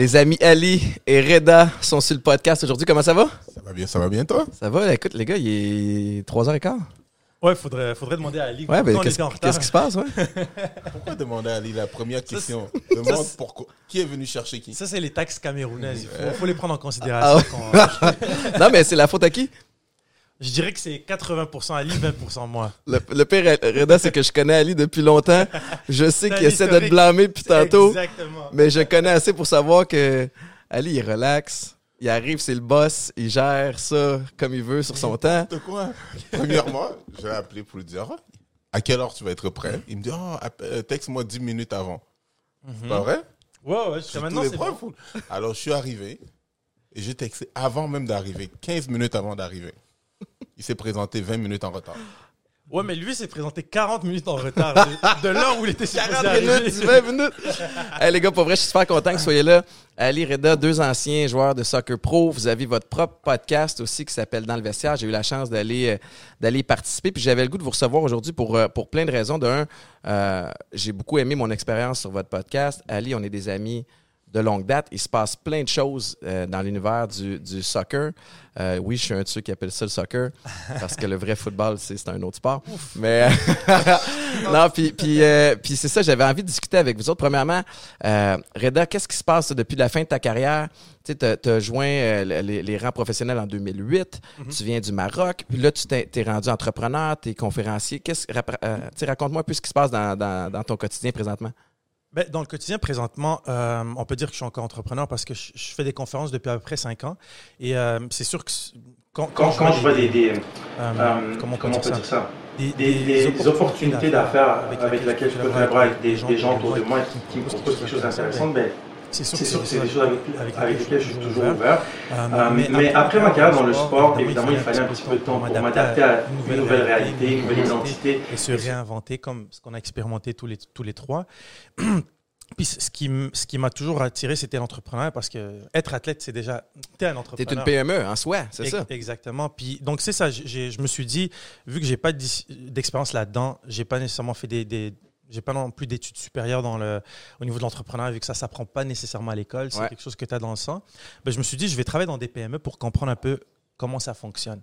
Les amis Ali et Reda sont sur le podcast aujourd'hui. Comment ça va? Ça va bien, ça va bien, toi? Ça va? Écoute, les gars, il est 3h15. Ouais, faudrait, faudrait demander à Ali. Ouais, ben, pourquoi on qu'est-ce était en retard. qu'est-ce qui se passe? Ouais? Pourquoi demander à Ali la première question? ça, Demande pourquoi. Qui est venu chercher qui? Ça, c'est les taxes camerounaises. Il faut, les prendre en Ah considération. ouais. quand- non, mais c'est la faute à qui? je dirais que c'est 80% Ali, 20% moi. Le, le pire, Reda, c'est que je connais Ali depuis longtemps. Je sais qu'il essaie de te blâmer depuis tantôt, Exactement. mais je connais assez pour savoir que Ali, il relaxe. Il arrive, c'est le boss, il gère ça comme il veut sur son temps. De quoi? Premièrement, je l'ai appelé pour lui dire Ah, à quelle heure tu vas être prêt? Il me dit Ah, euh, texte-moi 10 minutes avant. C'est pas vrai? Ouais, ouais, J'ai jusqu'à maintenant, tous les c'est preuves. bon. Alors, je suis arrivé et j'ai texté avant même d'arriver, 15 minutes avant d'arriver. Il s'est présenté 20 minutes en retard. Ouais, mais lui s'est présenté 40 minutes en retard de, de l'heure où il était supposé 40 arriver. minutes, 20 minutes. hey, les gars, pour vrai, je suis super content que vous soyez là. Ali Reda, deux anciens joueurs de soccer pro. Vous avez votre propre podcast aussi qui s'appelle Dans le vestiaire. J'ai eu la chance d'aller euh, d'aller participer. Puis j'avais le goût de vous recevoir aujourd'hui pour, euh, pour plein de raisons. D'un, euh, j'ai beaucoup aimé mon expérience sur votre podcast. Ali, on est des amis de longue date. Il se passe plein de choses euh, dans l'univers du, du soccer. Euh, oui, je suis un de ceux qui appellent ça le soccer parce que le vrai football, c'est un autre sport. Mais non, puis, puis, euh, puis c'est ça, j'avais envie de discuter avec vous autres. Premièrement, euh, Reda, qu'est-ce qui se passe depuis la fin de ta carrière? Tu tu as joint euh, les, les rangs professionnels en 2008, tu viens du Maroc, puis là, tu t'es rendu entrepreneur, tu es conférencier. Qu'est-ce, rap- euh, tu sais, raconte-moi un peu ce qui se passe dans, dans, dans ton quotidien présentement. Ben, dans le quotidien, présentement, euh, on peut dire que je suis encore entrepreneur parce que je, je fais des conférences depuis à peu près 5 ans. Et euh, c'est sûr que quand, Quand, quand je vois des, des, euh, euh, comment on peut comment on peut ça? dire ça? Des, des, des opportunités d'affaires avec lesquelles je peux collaborer avec des, des gens autour de moi qui, qui me proposent quelque chose d'intéressant, ben, c'est sûr c'est que c'est des choses avec, avec lesquelles je suis toujours ouvert. Euh, Euh, mais, après ma carrière dans le sport, évidemment, il fallait un petit peu de temps pour m'adapter à une nouvelle réalité, une nouvelle identité. et se réinventer comme ce qu'on a expérimenté tous les, tous les trois. Puis ce qui, ce qui m'a toujours attiré, c'était l'entrepreneuriat parce que être athlète, c'est déjà. T'es un Tu es entrepreneur. une PME en soi, c'est ça? Exactement. Puis donc c'est ça. j'ai- je me suis dit, vu que j'ai pas d'expérience là-dedans, j'ai pas nécessairement fait des, des- j'ai pas non plus d'études supérieures dans le, au niveau de l'entrepreneuriat, vu que ça s'apprend pas nécessairement à l'école, c'est Ouais. quelque chose que tu as dans le sang. Ben, je me suis dit, je vais travailler dans des PME pour comprendre un peu comment ça fonctionne.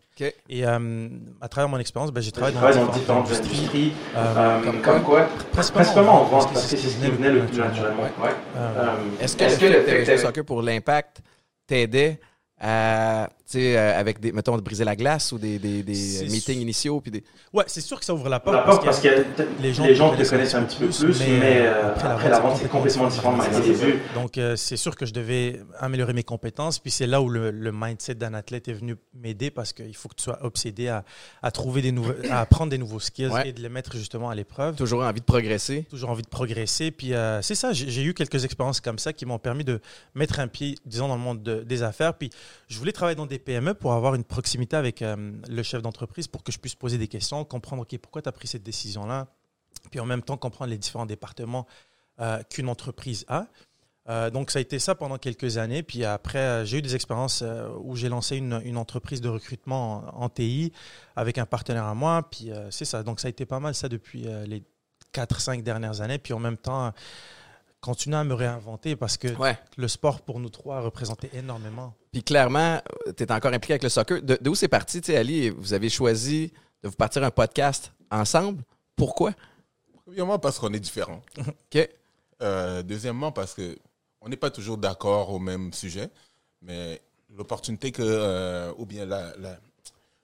Et euh, à travers mon expérience, ben, j'ai travaillé dans, dans différentes industries, euh, euh, comme comme quoi, principalement en vente, parce que c'est ce qui venait le plus naturellement. Ouais. Ouais. euh, Est-ce que, le que le que fait pour l'impact t'aidait à, sais, euh, avec des, mettons, de briser la glace ou des, des, des C'est meetings sûr. initiaux? Puis des... ouais, c'est sûr que ça ouvre la porte. la porte parce que les gens les gens te te connaissent un petit peu plus, mais euh, après la vente, c'est complètement différent de mes débuts. Donc, euh, c'est sûr que je devais améliorer mes compétences. Puis c'est là où le, le mindset d'un athlète est venu m'aider parce qu'il faut que tu sois obsédé à, à trouver des nouveaux, à apprendre des nouveaux skills Ouais. et de les mettre justement à l'épreuve. Toujours envie de progresser. Toujours envie de progresser. Puis euh, c'est ça, j'ai j'ai eu quelques expériences comme ça qui m'ont permis de mettre un pied, disons, dans le monde de- des affaires. Puis je voulais travailler dans des PME pour avoir une proximité avec euh, le chef d'entreprise pour que je puisse poser des questions, comprendre, OK, pourquoi tu as pris cette décision-là? Puis en même temps, comprendre les différents départements euh, qu'une entreprise a. Euh, donc, ça a été ça pendant quelques années. Puis après, j'ai eu des expériences où j'ai lancé une, une entreprise de recrutement en, en TI avec un partenaire à moi. Puis c'est ça. Donc, ça a été pas mal ça depuis les 4-5 dernières années. Puis en même temps, continuer à me réinventer parce que Ouais. le sport pour nous trois représentait énormément. Puis clairement, tu es encore impliqué avec le soccer. De, de où c'est parti, tu sais, Ali? Vous avez choisi de vous partir un podcast ensemble? Pourquoi? Premièrement, parce qu'on est différents. OK. Euh, deuxièmement, parce que on n'est pas toujours d'accord au même sujet, mais l'opportunité que, euh, ou bien la, la-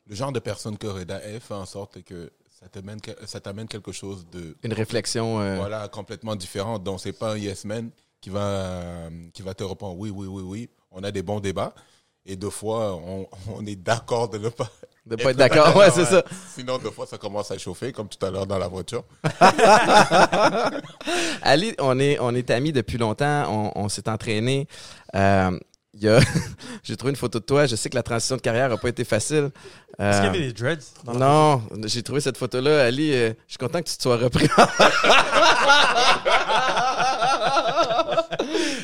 le genre de personne que Reda est fait en sorte que ça t'amène, que- ça t'amène quelque chose de Une réflexion. euh, voilà, complètement différent. Donc, c'est pas un yes man qui va, qui va te répondre oui, oui, oui, oui. On a des bons débats. Et deux fois, on, on est d'accord de ne pas. de pas être d'accord. Ouais, c'est ça. Sinon, deux fois, ça commence à chauffer, comme tout à l'heure dans la voiture. Ali, on est, on est amis depuis longtemps. On, on s'est entraîné. Euh. j'ai trouvé une photo de toi. Je sais que la transition de carrière n'a pas été facile. Est-ce qu'il y Euh, avait des dreads dans la non, j'ai trouvé cette photo-là. Ali, euh, je suis content que tu te sois repris.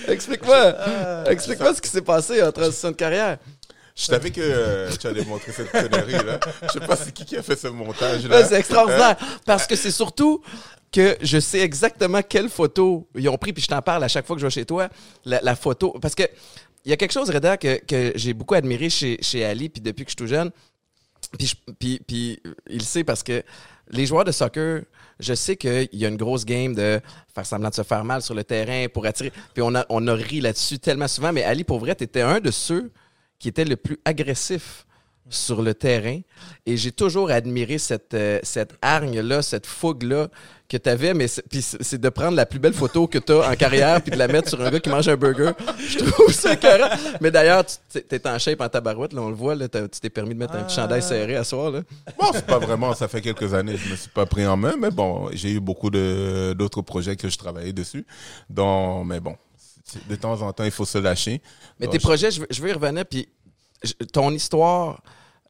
Explique-moi. Explique-moi ce qui s'est passé en transition de carrière. Je savais que euh, tu allais montrer cette connerie-là. Je sais pas c'est qui qui a fait ce Là, montage-là. c'est extraordinaire. Parce que c'est surtout que je sais exactement quelle photo ils ont pris, puis je t'en parle à chaque fois que je vais chez toi. La, la photo. Parce que il y a quelque chose, Reda, que, que j'ai beaucoup admiré chez, chez Ali, puis depuis que je suis tout jeune. Puis, puis, puis il le sait parce que les joueurs de soccer, je sais qu'il y a une grosse game de faire semblant de se faire mal sur le terrain pour attirer. Puis on a, on a ri là-dessus tellement souvent. Mais Ali, pour vrai, tu un de ceux qui était le plus agressif sur le terrain. Et j'ai toujours admiré cette, euh, cette hargne-là, cette fougue-là que tu avais. Mais c'est- puis c'est c'est de prendre la plus belle photo que tu as en carrière puis de la mettre sur un gars qui mange un burger. Je trouve ça écœurant. Mais d'ailleurs, tu es en shape en tabarouette. Là, on le voit. Là, tu t'es permis de mettre un petit Ah. chandail serré à soir. Là. Bon, c'est pas vraiment, ça fait quelques années, je me suis pas pris en main, mais bon, j'ai eu beaucoup de d'autres projets que je travaillais dessus. Donc, mais bon, de temps en temps, il faut se lâcher. Mais tes je- projets, je veux, je veux y revenir. Puis ton histoire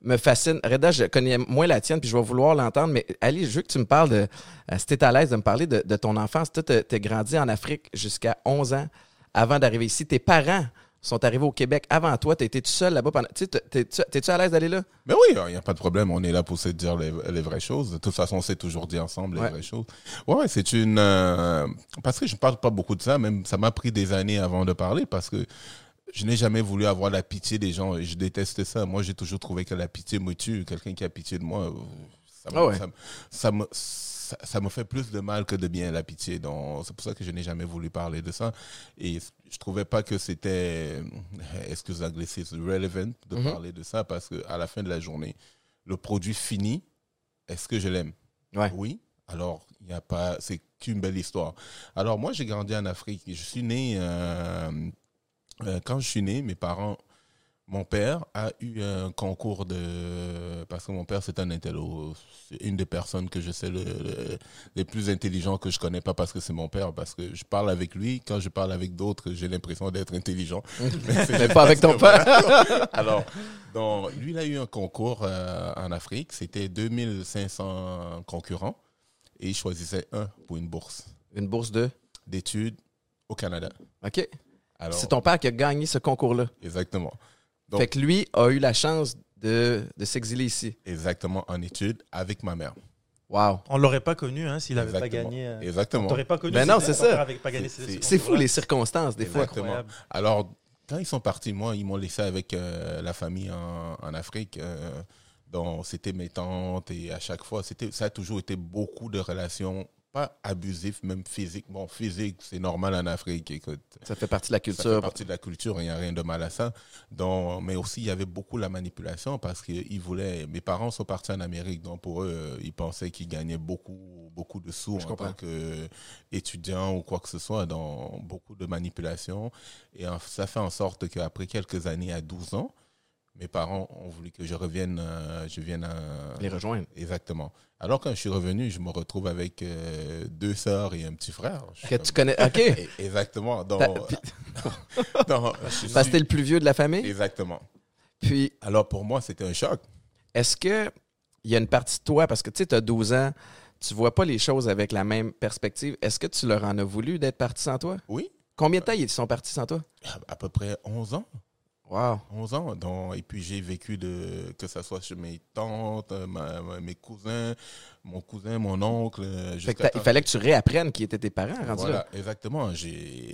me fascine. Reda, je connais moins la tienne, puis je vais vouloir l'entendre. Mais Ali, je veux que tu me parles de. euh, si t'es à l'aise de me parler de, de ton enfance. Toi, t'as t'as grandi en Afrique jusqu'à 11 ans avant d'arriver ici. Tes parents sont arrivés au Québec avant toi. T'as été tout seul là-bas pendant. Tu t'es-tu à l'aise d'aller là? Mais oui, il n'y a pas de problème. On est là pour se dire les, les vraies choses. De toute façon, on s'est toujours dit ensemble les Ouais. vraies choses. Ouais, ouais, c'est une. euh, parce que je ne parle pas beaucoup de ça, même ça m'a pris des années avant de parler parce que je n'ai jamais voulu avoir la pitié des gens. et Je déteste ça. Moi, j'ai toujours trouvé que la pitié me tue. Quelqu'un qui a pitié de moi, ça me, Ah ouais. ça, me- ça me, ça, ça me fait plus de mal que de bien, la pitié. Donc, c'est pour ça que je n'ai jamais voulu parler de ça. Et je trouvais pas que c'était, euh, excuse l'anglicisme, relevant de Mhm. parler de ça? Parce que à la fin de la journée, le produit fini, est-ce que je l'aime? Ouais. Oui. Alors, il n'y a pas, c'est qu'une belle histoire. Alors, moi, j'ai grandi en Afrique. Je suis né, euh, euh, quand je suis né, mes parents, mon père a eu un concours de, parce que mon père, c'est un intello. C'est une des personnes que je sais le, le- les plus intelligents que je connais, pas parce que c'est mon père, parce que je parle avec lui. Quand je parle avec d'autres, j'ai l'impression d'être intelligent. c'est Mais pas avec ton père. alors, donc, lui, il a eu un concours euh, en Afrique. C'était 2500 concurrents et il choisissait un pour une bourse Une bourse de? d'études au Canada. OK. C'est ton père qui a gagné ce concours-là. Exactement. Donc- fait que lui a eu la chance de, de s'exiler ici. Exactement en études avec ma mère. Wow. On l'aurait pas connu hein, s'il avait pas gagné. euh, Exactement. On t'aurait pas connu. Ben si non, c'est ça. C'est- ce- ce C'est fou les circonstances des fois. Incroyable. Alors, quand ils sont partis, moi, ils m'ont laissé avec euh, la famille en, en Afrique. euh, c'était mes tantes et à chaque fois, c'était, ça a toujours été beaucoup de relations, pas abusives, même physiques. Bon, physique, c'est normal en Afrique. Écoute, Ça fait partie de la ça fait culture. partie de la culture, il n'y a rien de mal à ça. Donc, mais aussi, il y avait beaucoup la manipulation parce qu'ils voulaient. Mes parents sont partis en Amérique, donc pour eux, ils pensaient qu'ils gagnaient beaucoup, beaucoup de sous Je en comprends. tant qu'étudiants ou quoi que ce soit, dans beaucoup de manipulation. Et ça fait en sorte qu'après quelques années, à 12 ans, mes parents ont voulu que je revienne, euh, je vienne à, Les rejoindre. Exactement. Alors, quand je suis revenu, je me retrouve avec euh, deux sœurs et un petit frère. Je Que tu connais. OK. Et- Exactement. T'as- donc, je suis- Parce que t'es le plus vieux de la famille? Exactement. Puis, Alors, pour moi, c'était un choc. est-ce que il y a une partie de toi, parce que tu sais, tu as 12 ans, tu vois pas les choses avec la même perspective. Est-ce que tu leur en as voulu d'être parti sans toi? Oui, Combien de temps ils sont partis sans toi? à peu près 11 ans. Wow. 11 ans. Donc, et puis, j'ai vécu de, que ce soit chez mes tantes, ma- ma- mes cousins, mon cousin, mon oncle. euh, Fait que il fallait que tu réapprennes qui étaient tes parents Voilà, là. exactement.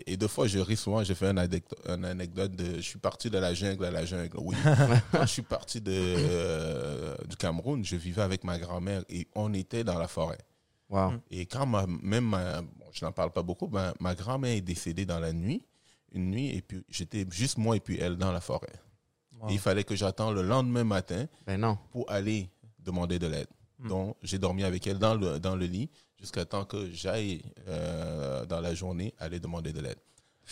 Et deux fois je ris souvent. J'ai fait une anecdote, une anecdote de. Je suis parti de la jungle à la jungle. Oui. Quand je suis parti de euh, du Cameroun, je vivais avec ma grand-mère et on était dans la forêt. Wow. Et quand ma, même ma- bon, je n'en parle pas beaucoup, ma, ma grand-mère est décédée dans la nuit, une nuit, et puis j'étais juste moi et puis elle dans la forêt. Wow. Et il fallait que j'attende le lendemain matin Ben non. pour aller demander de l'aide. Hmm. Donc, j'ai dormi avec elle dans le, dans le lit jusqu'à temps que j'aille euh, dans la journée aller demander de l'aide.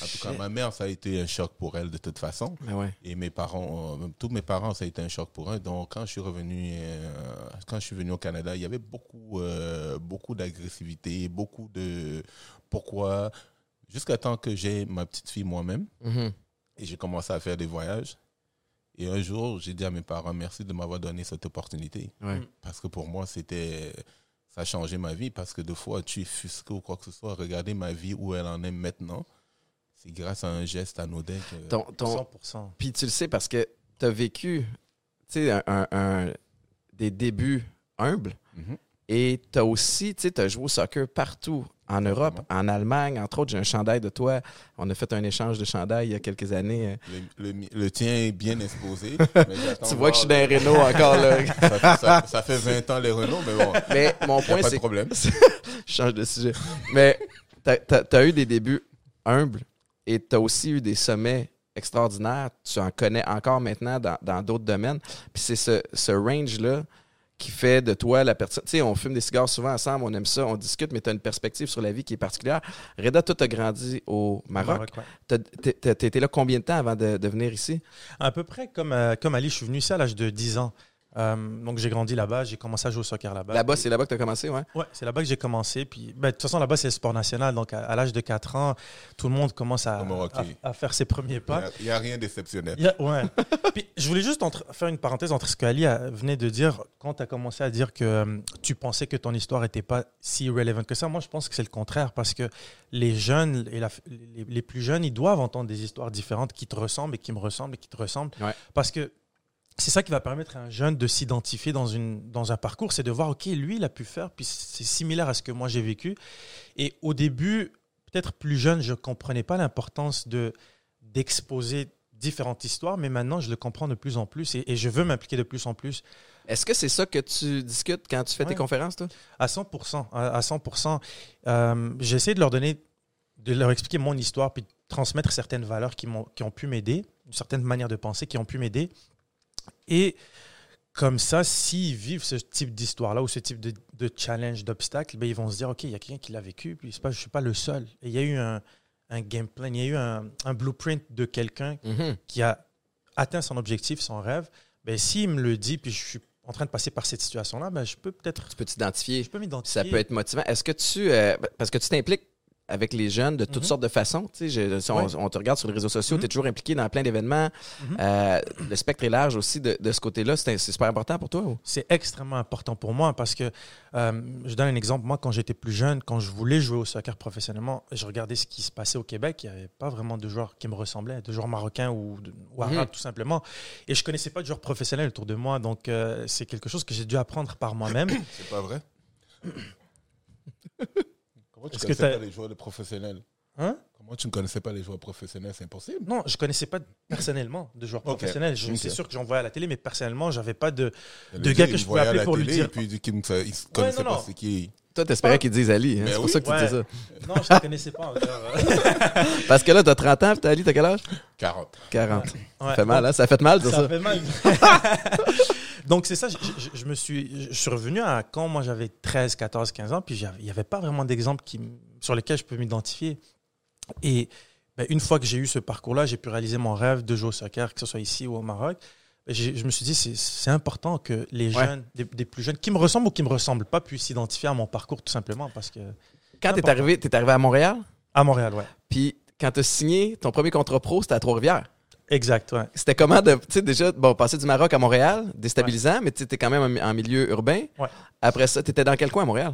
En tout cas, ma mère, ça a été un choc pour elle de toute façon. Ben ouais. Et mes parents, euh, tous mes parents, ça a été un choc pour eux. Donc, quand je suis revenu, euh, quand je suis venu au Canada, il y avait beaucoup, euh, beaucoup d'agressivité, beaucoup de pourquoi, jusqu'à temps que j'ai ma petite fille moi-même. Mhm. Et j'ai commencé à faire des voyages. Et un jour, j'ai dit à mes parents, merci de m'avoir donné cette opportunité. Ouais. Parce que pour moi, c'était. Ça a changé ma vie parce que deux fois, tu es fusqué ou quoi que ce soit. Regardez ma vie où elle en est maintenant. C'est grâce à un geste anodin que. Ton, ton- 100%. Puis tu le sais parce que tu as vécu tu sais, un, un- un- des débuts humbles Mhm. et tu as aussi, tu sais, as joué au soccer partout en Europe, en Allemagne. Entre autres, j'ai un chandail de toi. On a fait un échange de chandail il y a quelques années. Le, le- le tien est bien exposé. mais Tu vois que je suis dans les Renault encore là. ça, fait- ça- ça fait 20 ans les Renault, mais bon, Mais mon point, pas de c'est problème. je change de sujet. Mais tu as, eu des débuts humbles et tu as aussi eu des sommets extraordinaires. Tu en connais encore maintenant dans dans d'autres domaines. Puis c'est ce, ce range-là qui fait de toi la personne. Tu sais, on fume des cigares souvent ensemble, on aime ça, on discute, mais tu as une perspective sur la vie qui est particulière. Reda, toi, tu as grandi au Maroc. T'as été là combien de temps avant de, de venir ici? À peu près comme, euh, comme Ali, je suis venu ici à l'âge de 10 ans. Euh, donc j'ai grandi là-bas, j'ai commencé à jouer au soccer là-bas. Là-bas, c'est là-bas que tu as commencé, ouais? Ouais, c'est là-bas que j'ai commencé. Puis, ben, de toute façon, là-bas, c'est le sport national. Donc, à, à l'âge de 4 ans, tout le monde commence à, faire ses premiers pas. Il n'y a, rien d'exceptionnel. Ouais. Puis, je voulais juste entre- faire une parenthèse entre ce qu'Ali venait de dire quand tu as commencé à dire que euh, tu pensais que ton histoire n'était pas si relevant que ça. Moi, je pense que c'est le contraire parce que les jeunes et la- les, les plus jeunes, ils doivent entendre des histoires différentes qui te ressemblent et qui me ressemblent et qui te ressemblent. Ouais. Parce que c'est ça qui va permettre à un jeune de s'identifier dans, une, dans un parcours, c'est de voir, OK, lui, il a pu faire, puis c'est similaire à ce que moi j'ai vécu. Et au début, peut-être plus jeune, je ne comprenais pas l'importance de d'exposer différentes histoires, mais maintenant, je le comprends de plus en plus et, et je veux m'impliquer de plus en plus. Est-ce que c'est ça que tu discutes quand tu fais tes conférences, toi? À 100%. À, à 100%. Euh, J'essaie de leur donner, de leur expliquer mon histoire, puis de transmettre certaines valeurs qui, m'ont- qui ont pu m'aider, une certaine manière de penser qui ont pu m'aider. Et comme ça, s'ils vivent ce type d'histoire-là ou ce type de, de challenge, d'obstacle, ben, ils vont se dire, OK, il y a quelqu'un qui l'a vécu, puis pas, je ne suis pas le seul. Et il y a eu un, un game plan, il y a eu un, un blueprint de quelqu'un Mhm. qui a atteint son objectif, son rêve. Ben, s'il me le dit, puis je suis en train de passer par cette situation-là, ben, je peux peut-être Tu peux t'identifier. je peux m'identifier. Ça peut être motivant. Est-ce que tu. euh, parce que tu t'impliques avec les jeunes de toutes Mhm. sortes de façons. Tu sais, je- si on, te regarde sur les réseaux sociaux, Mhm. tu es toujours impliqué dans plein d'événements. Mhm. Euh, le spectre est large aussi de, de ce côté-là. C'est c'est super important pour toi? ou? C'est extrêmement important pour moi parce que, euh, je donne un exemple, moi quand j'étais plus jeune, quand je voulais jouer au soccer professionnellement, je regardais ce qui se passait au Québec, il n'y avait pas vraiment de joueurs qui me ressemblaient, de joueurs marocains ou, ou arabes Mhm. tout simplement. Et je connaissais pas de joueurs professionnels autour de moi, donc euh, c'est quelque chose que j'ai dû apprendre par moi-même. C'est pas vrai? Comment tu que connaissais pas les joueurs de professionnels? Hein Comment tu ne connaissais pas les joueurs professionnels? C'est impossible. Non, je connaissais pas personnellement de joueurs professionnels. Je-. C'est sûr que j'en voyais à la télé, mais personnellement, j'avais pas de. De gars que je pouvais appeler pour lui télé dire- Et puis, ne connaissaient non, pas c'est qui. Toi, t'espérais qu'ils disent Ali. hein? Mais C'est pour oui. ça que tu Ouais. dis ça. Non, je ne connaissais pas encore. Parce que là, t'as 30 ans, puis t'as Ali, t'as quel âge? 40. 40. Ouais. Ça fait mal, hein? Ça fait mal de ça. Ça fait mal. Donc, c'est ça, je, je- je me suis, je suis revenu à quand moi j'avais 13, 14, 15 ans, puis il n'y avait pas vraiment d'exemple sur lesquels je peux m'identifier. Et ben, une fois que j'ai eu ce parcours-là, j'ai pu réaliser mon rêve de jouer au soccer, que ce soit ici ou au Maroc. Je me suis dit, c'est- important que les Ouais. jeunes, des, des plus jeunes, qui me ressemblent ou qui ne me ressemblent pas, puissent s'identifier à mon parcours, tout simplement, parce que. Quand t'es Important. arrivé, t'es arrivé à Montréal, À Montréal, ouais. puis quand t'as signé ton premier contrat pro, c'était à Trois-Rivières. Exact, ouais. C'était comment de, tu sais, déjà, bon, passer du Maroc à Montréal, déstabilisant, mais tu étais quand même en, milieu urbain. Ouais. Après ça, t'étais dans quel coin à Montréal?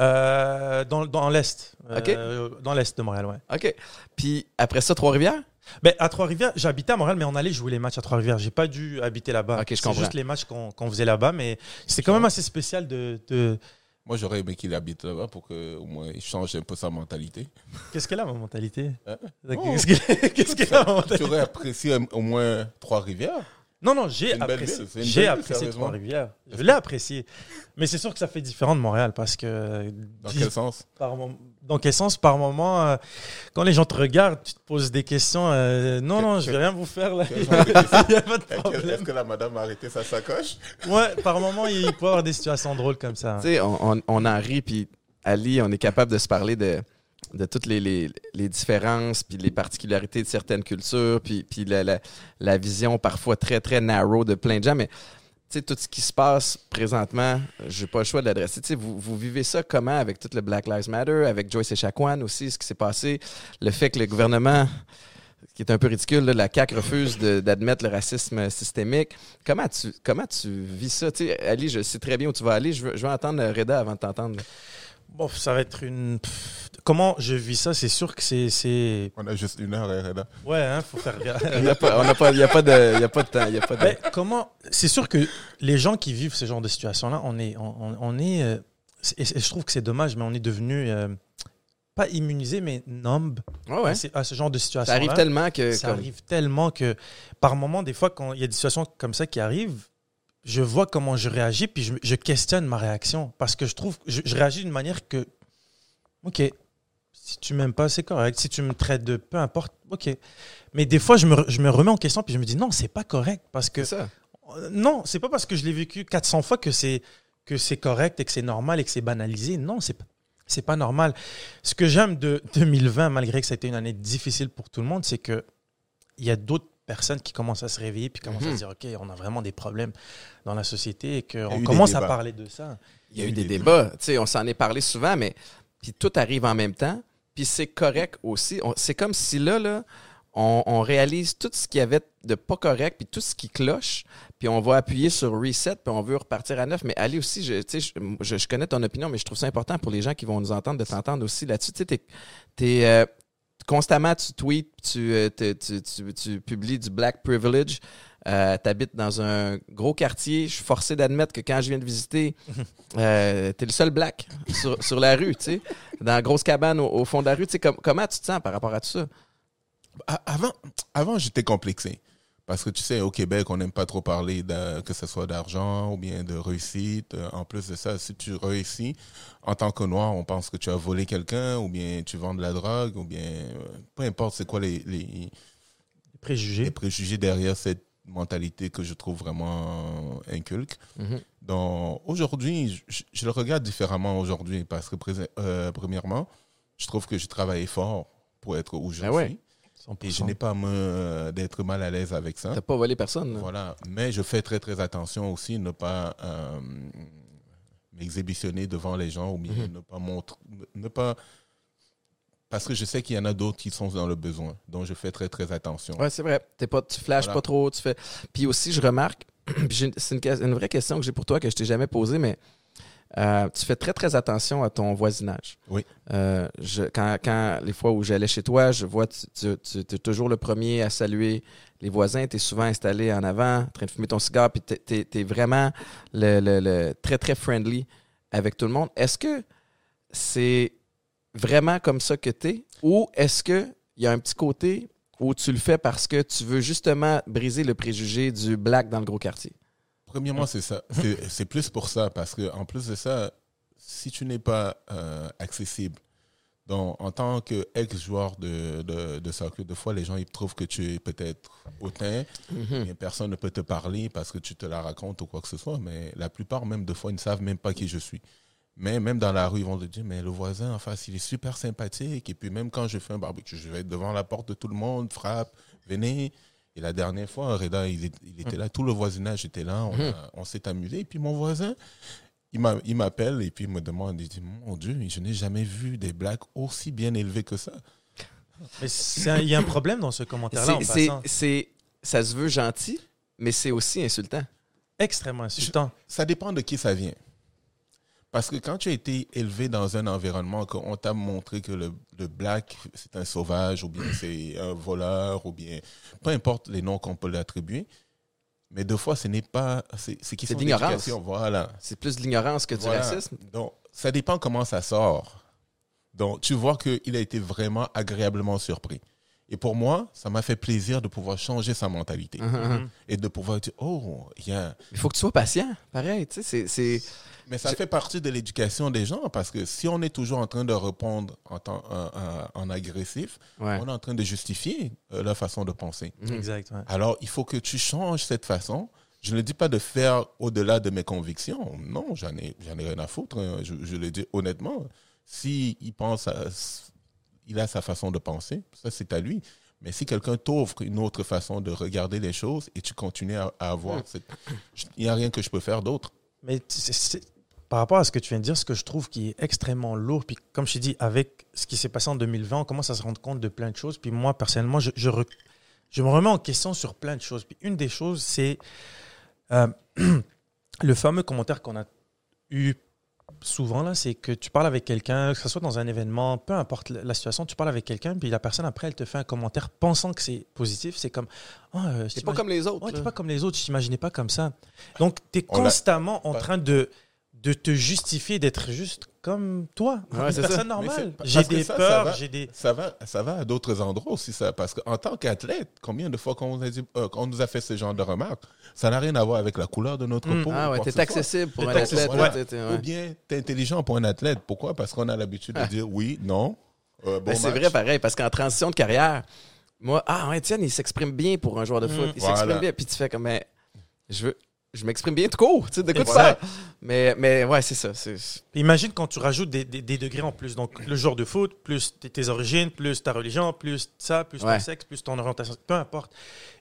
Euh, dans dans l'Est. Ok. Euh, dans l'Est de Montréal, ouais. OK. Puis après ça, Trois-Rivières? Ben, à Trois-Rivières, j'habitais à Montréal, mais on allait jouer les matchs à Trois-Rivières. J'ai pas dû habiter là-bas. Ok, je C'est juste les matchs qu'on qu'on faisait là-bas, mais c'est quand même assez spécial de. de- Moi, j'aurais aimé qu'il habite là-bas pour qu'au moins il change un peu sa mentalité. Qu'est-ce qu'elle a, ma mentalité? Hein? Qu'est-ce qu'elle qu'est-ce qu'elle a, ma mentalité? Tu aurais apprécié au moins Trois-Rivières? Non, non, j'ai apprécié, j'ai apprécié. Trois-Rivières. Je l'ai apprécié. Mais c'est sûr que ça fait différent de Montréal parce que. Dans quel sens? par Dans quel sens Par moment, euh, quand les gens te regardent, tu te poses des questions. euh, non, Que- non, je vais rien vous faire là. Est-ce que- problème. est-ce que la madame a arrêté sa sacoche? Ouais, par moment, il peut y avoir des situations drôles comme ça. Tu sais, on, on, on en rit, puis Ali, on est capable de se parler de, de toutes les, les, les différences, puis les particularités de certaines cultures, puis, puis la, la, la vision parfois très, très narrow de plein de gens. Mais tu tout ce qui se passe présentement, j'ai pas le choix de l'adresser. Vous, vous vivez ça comment avec tout le Black Lives Matter, avec Joyce Echaquan aussi, ce qui s'est passé, le fait que le gouvernement qui est un peu ridicule. là, la CAQ refuse d'admettre le racisme systémique. Comment tu, comment tu vis ça? Ali, je sais très bien où tu vas aller. Je veux, je veux entendre Reda avant de t'entendre. Bon, ça va être une. Comment je vis ça C'est sûr que c'est. c'est- On a juste une heure, Reda. Ouais, hein, faut faire gaffe. Il n'y a pas de, il y a pas de temps. il Y a pas de... Mais comment C'est sûr que les gens qui vivent ce genre de situation-là, on est, on, est, euh, et je trouve que c'est dommage, mais on est devenu euh, pas immunisé, mais numb Ouais, ouais. à, ce genre de situation. Ça arrive tellement que. Ça comme- arrive tellement que, par moment, des fois, quand il y a des situations comme ça qui arrivent, je vois comment je réagis, puis je, je questionne ma réaction. Parce que je trouve, je, je réagis d'une manière que, OK, si tu m'aimes pas, c'est correct. Si tu me traites de peu importe, OK. Mais des fois, je me, je me remets en question, puis je me dis, non, c'est pas correct. Parce que, ça. non, c'est pas parce que je l'ai vécu 400 fois que c'est que c'est correct et que c'est normal et que c'est banalisé. Non, c'est pas c'est pas normal. Ce que j'aime de 2020, malgré que ça a été une année difficile pour tout le monde, c'est que il y a d'autres personnes qui commencent à se réveiller puis commencent à Mhm. se dire ok, on a vraiment des problèmes dans la société et qu'on commence à parler de ça. Il y a eu des débats. Tu sais, on s'en est parlé souvent, mais puis tout arrive en même temps. Puis c'est correct aussi. C'est comme si là, là, on, réalise tout ce qu'il y avait de pas correct, puis tout ce qui cloche, puis on va appuyer sur reset, puis on veut repartir à neuf. Mais Ali aussi, je, je, je- connais ton opinion, mais je trouve ça important pour les gens qui vont nous entendre de t'entendre aussi là-dessus. Tu sais, euh, constamment, tu tweets, tu, euh, tu, tu- tu publies du black privilege. Euh, tu habites dans un gros quartier. Je suis forcé d'admettre que quand je viens de visiter, euh, tu es le seul black sur, sur la rue, tu sais, dans la grosse cabane au, au fond de la rue. Tu sais, com- comment tu te sens par rapport à tout ça? A- Avant, avant j'étais complexé. Parce que tu sais, au Québec, on n'aime pas trop parler de, que ce soit d'argent ou bien de réussite. Euh, En plus de ça, si tu réussis, en tant que noir, on pense que tu as volé quelqu'un ou bien tu vends de la drogue ou bien euh, peu importe c'est quoi les, les, les Préjugés. préjugés derrière cette mentalité que je trouve vraiment inculque. Donc aujourd'hui, je, je le regarde différemment aujourd'hui parce que euh, premièrement, je trouve que j'ai travaillé fort pour être où je Ben suis. 100%. Et je n'ai pas d'être mal à l'aise avec ça. T'as pas volé personne. là. Voilà. Mais je fais très, très attention aussi, ne pas euh, m'exhibitionner devant les gens ou bien Mhm. ne pas montrer, ne pas. Parce que je sais qu'il y en a d'autres qui sont dans le besoin. Donc, je fais très, très attention. Ouais, c'est vrai. T'es pas, tu flashes Voilà. pas trop. Tu fais... Puis aussi, je remarque, c'est une, vraie question que j'ai pour toi que je t'ai jamais posée, mais euh, tu fais très, très attention à ton voisinage. Oui. Euh, je, quand, quand les fois où j'allais chez toi, je vois tu, tu, es toujours le premier à saluer les voisins. Tu es souvent installé en avant, en train de fumer ton cigare, puis tu es, vraiment le, le- le- très, très friendly avec tout le monde. Est-ce que c'est vraiment comme ça que tu es ou est-ce qu'il y a un petit côté où tu le fais parce que tu veux justement briser le préjugé du black dans le gros quartier? Premièrement, c'est ça. C'est c'est plus pour ça, parce que en plus de ça, si tu n'es pas euh, accessible, donc en tant qu'ex-joueur de, de, de soccer, des fois les gens ils trouvent que tu es peut-être hautain, Mhm. et personne ne peut te parler parce que tu te la racontes ou quoi que ce soit, mais la plupart même de fois ils ne savent même pas qui je suis. Mais même dans la rue, ils vont te dire, mais le voisin en face, il est super sympathique. Et puis même quand je fais un barbecue, je vais être devant la porte de tout le monde, frappe, venez. Et la dernière fois, Reda, il, est- il était là, tout le voisinage était là, on, a- on s'est amusé. Et puis mon voisin, il m'a- il m'appelle et puis il me demande, il dit, mon Dieu, je n'ai jamais vu des blagues aussi bien élevées que ça. Il y a un problème dans ce commentaire-là C'est- ça se veut gentil, mais c'est aussi insultant. Extrêmement insultant. Ça dépend de qui ça vient. Parce que quand tu as été élevé dans un environnement qu'on t'a montré que le, le black, c'est un sauvage, ou bien c'est un voleur, ou bien peu importe les noms qu'on peut l'attribuer, mais deux fois, ce n'est pas. C'est qui C'est l'ignorance. Voilà. C'est plus de l'ignorance que du Voilà. racisme. Donc, ça dépend comment ça sort. Donc, tu vois qu'il a été vraiment agréablement surpris. Et pour moi, ça m'a fait plaisir de pouvoir changer sa mentalité Mhm. et de pouvoir dire, oh, il y a, Il faut que tu sois patient. Pareil, tu sais, c'est. Mais ça fait partie de l'éducation des gens parce que si on est toujours en train de répondre en, temps- en- en- agressif, Ouais. on est en train de justifier euh, leur façon de penser. Mhm. Exact. ouais. Alors, il faut que tu changes cette façon. Je ne dis pas de faire au-delà de mes convictions. Non, j'en ai, j'en ai rien à foutre. hein. Je, je le dis honnêtement. Si il pense à, il a sa façon de penser, ça c'est à lui. Mais si quelqu'un t'offre une autre façon de regarder les choses et tu continues à, à avoir cette, il n'y a rien que je peux faire d'autre. Mais tu sais, c'est- par rapport à ce que tu viens de dire, ce que je trouve qui est extrêmement lourd, puis comme je t'ai dit, avec ce qui s'est passé en 2020, on commence à se rendre compte de plein de choses. Puis moi, personnellement, je, je, je me remets en question sur plein de choses. Puis une des choses, c'est euh, le fameux commentaire qu'on a eu souvent, là, c'est que tu parles avec quelqu'un, que ce soit dans un événement, peu importe la situation, tu parles avec quelqu'un, puis la personne après, elle te fait un commentaire pensant que c'est positif. C'est comme. Oh, euh, c'est pas comme les autres. Ouais, t'es pas comme les autres, je t'imaginais pas comme ça. Donc, tu es constamment en train de de te justifier d'être juste comme toi, ouais, une personne normale. J'ai des peurs, j'ai des... Ça va, ça va à d'autres endroits aussi, ça. Parce qu'en tant qu'athlète, combien de fois qu'on euh, nous a fait ce genre de remarques, ça n'a rien à voir avec la couleur de notre hmm. peau. Ah ouais, t'es accessible pour un athlète. Ou bien t'es intelligent pour un athlète. Pourquoi? Parce qu'on a l'habitude de ah. dire oui, non, euh, bon C'est vrai, pareil, parce qu'en transition de carrière, moi, ah, Étienne, il s'exprime bien pour un joueur de hmm. foot. Il s'exprime bien. Puis tu fais comme, mais je veux je m'exprime bien tout court, tu sais, de quoi ça. Mais, mais ouais, c'est ça. Imagine quand tu rajoutes des, des, degrés en plus. Donc, le genre de foot, plus tes, origines, plus ta religion, plus ça, plus ton sexe, plus ton orientation, peu importe.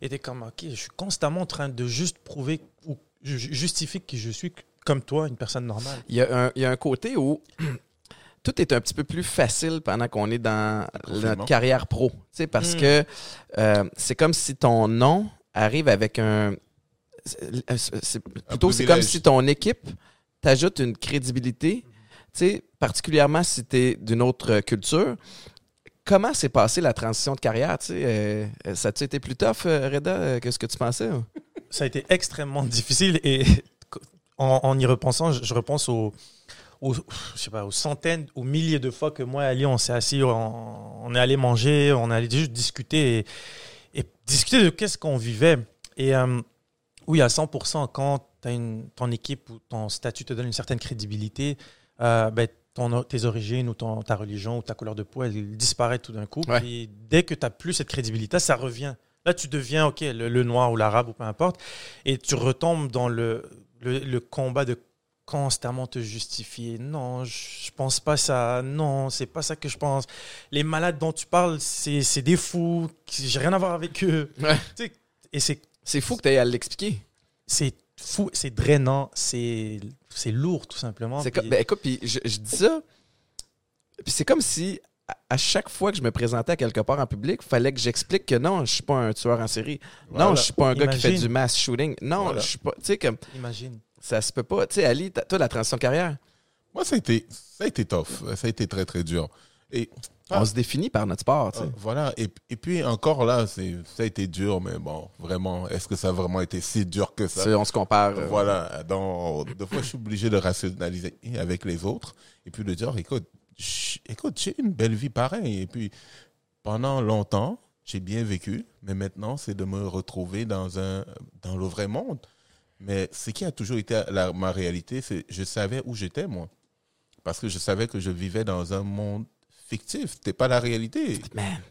Et t'es comme, OK, je suis constamment en train de juste prouver ou justifier que je suis comme toi, une personne normale. Il y a un, il y a un côté où tout est un petit peu plus facile pendant qu'on est dans notre carrière pro. Tu sais, parce hmm. que euh, c'est comme si ton nom arrive avec un c'est plutôt c'est comme si ton équipe t'ajoute une crédibilité, tu particulièrement si tu es d'une autre culture. Comment s'est passée la transition de carrière? Euh, ça a été plus tough, euh, Reda, euh, que ce que tu pensais? Ça a été extrêmement difficile et en, y repensant, je, repense aux, je sais pas, aux centaines, aux milliers de fois que moi et Ali, on s'est assis, on, est allé manger, on est allé juste discuter et, discuter de qu'est-ce qu'on vivait. Et oui, à 100%, quand as une, ton équipe ou ton statut te donne une certaine crédibilité, euh, ben, ton, tes origines ou ton, ta religion ou ta couleur de peau, elle disparaît tout d'un coup. Et dès que tu n'as plus cette crédibilité, ça revient. Là, tu deviens, OK, le, noir ou l'arabe ou peu importe, et tu retombes dans le, le, combat de constamment te justifier. Non, je, pense pas ça. Non, c'est pas ça que je pense. Les malades dont tu parles, c'est des fous. J'ai rien à voir avec eux. Et c'est c'est fou que tu aies à l'expliquer. C'est fou, c'est drainant, c'est lourd tout simplement. Puis... ben, écoute, puis je, dis ça, puis c'est comme si à chaque fois que je me présentais à quelque part en public, il fallait que j'explique que non, je suis pas un tueur en série. Non, je suis pas un gars qui fait du mass shooting. Non, je suis pas. Tu sais, comme. Imagine. Ça se peut pas. Tu sais, Ali, toi, la transition carrière? Moi, ça a été, ça a été tough. Ça a été très, très dur. Et on se définit par notre sport. Euh, voilà. Et, et, puis encore là, ça a été dur, mais bon, vraiment, est-ce que ça a vraiment été si dur que ça? On se compare. Euh, voilà. Dans, deux fois, je suis obligé de rationaliser avec les autres et puis de dire, écoute, écoute, j'ai une belle vie pareille. Et puis, pendant longtemps, j'ai bien vécu, mais maintenant, c'est de me retrouver dans, un, dans le vrai monde. Mais ce qui a toujours été ma réalité, c'est je savais où j'étais, moi. Parce que je savais que je vivais dans un monde fictif, c'était pas la réalité.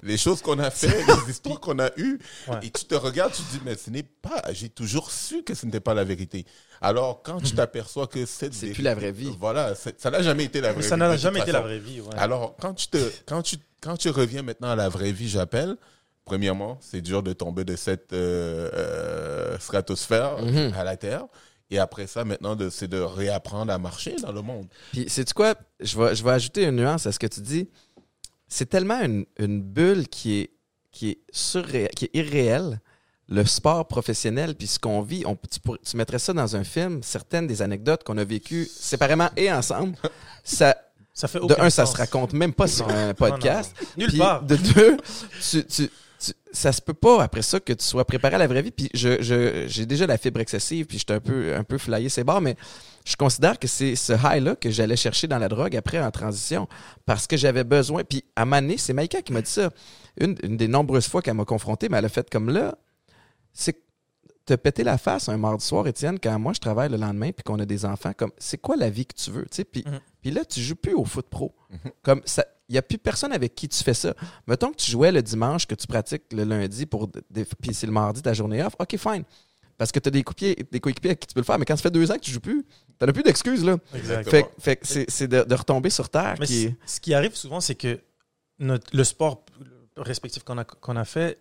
Les choses qu'on a fait, les histoires qu'on a eues, et tu te regardes, tu te dis, mais ce n'est pas, j'ai toujours su que ce n'était pas la vérité. Alors, quand tu mhm. t'aperçois que c'est plus la vraie vie. Voilà, ça n'a jamais été la vraie vie. Ça n'a jamais été la vraie vie, Alors, quand tu, te, quand, tu, quand tu reviens maintenant à la vraie vie, j'appelle, premièrement, c'est dur de tomber de cette euh, euh, stratosphère mhm. à la Terre. Et après ça, maintenant, c'est de réapprendre à marcher dans le monde. Puis, sais-tu quoi? Je vais, je vais ajouter une nuance à ce que tu dis c'est tellement une, bulle qui est, qui, est qui est irréelle. Le sport professionnel, puis ce qu'on vit, on, tu, mettrais ça dans un film, certaines des anecdotes qu'on a vécues séparément et ensemble, ça, ça fait de un, ça se raconte même pas sur un podcast. Nulle part. De deux, tu, tu, ça se peut pas après ça que tu sois préparé à la vraie vie. Puis je, j'ai déjà la fibre excessive, puis j'étais un peu, un peu flyé ces bords, mais je considère que c'est ce high-là que j'allais chercher dans la drogue après en transition parce que j'avais besoin. Puis à Mané, c'est Maïka qui m'a dit ça. Une, des nombreuses fois qu'elle m'a confronté, mais elle a fait comme là, c'est te péter la face un mardi soir, Étienne, quand moi je travaille le lendemain puis qu'on a des enfants, comme c'est quoi la vie que tu veux, tu puis, mm-hmm. puis là tu joues plus au foot pro, mm-hmm. comme ça, il n'y a plus personne avec qui tu fais ça. Mettons que tu jouais le dimanche, que tu pratiques le lundi pour puis c'est le mardi ta journée off, ok fine, parce que tu as des coéquipiers, des coéquipiers avec qui tu peux le faire. Mais quand ça fait deux ans que tu joues plus, tu n'as plus d'excuses. là. Fait, fait que c'est de, retomber sur terre. qui... Ce qui arrive souvent, c'est que notre, le sport respectif qu'on a, qu'on a fait,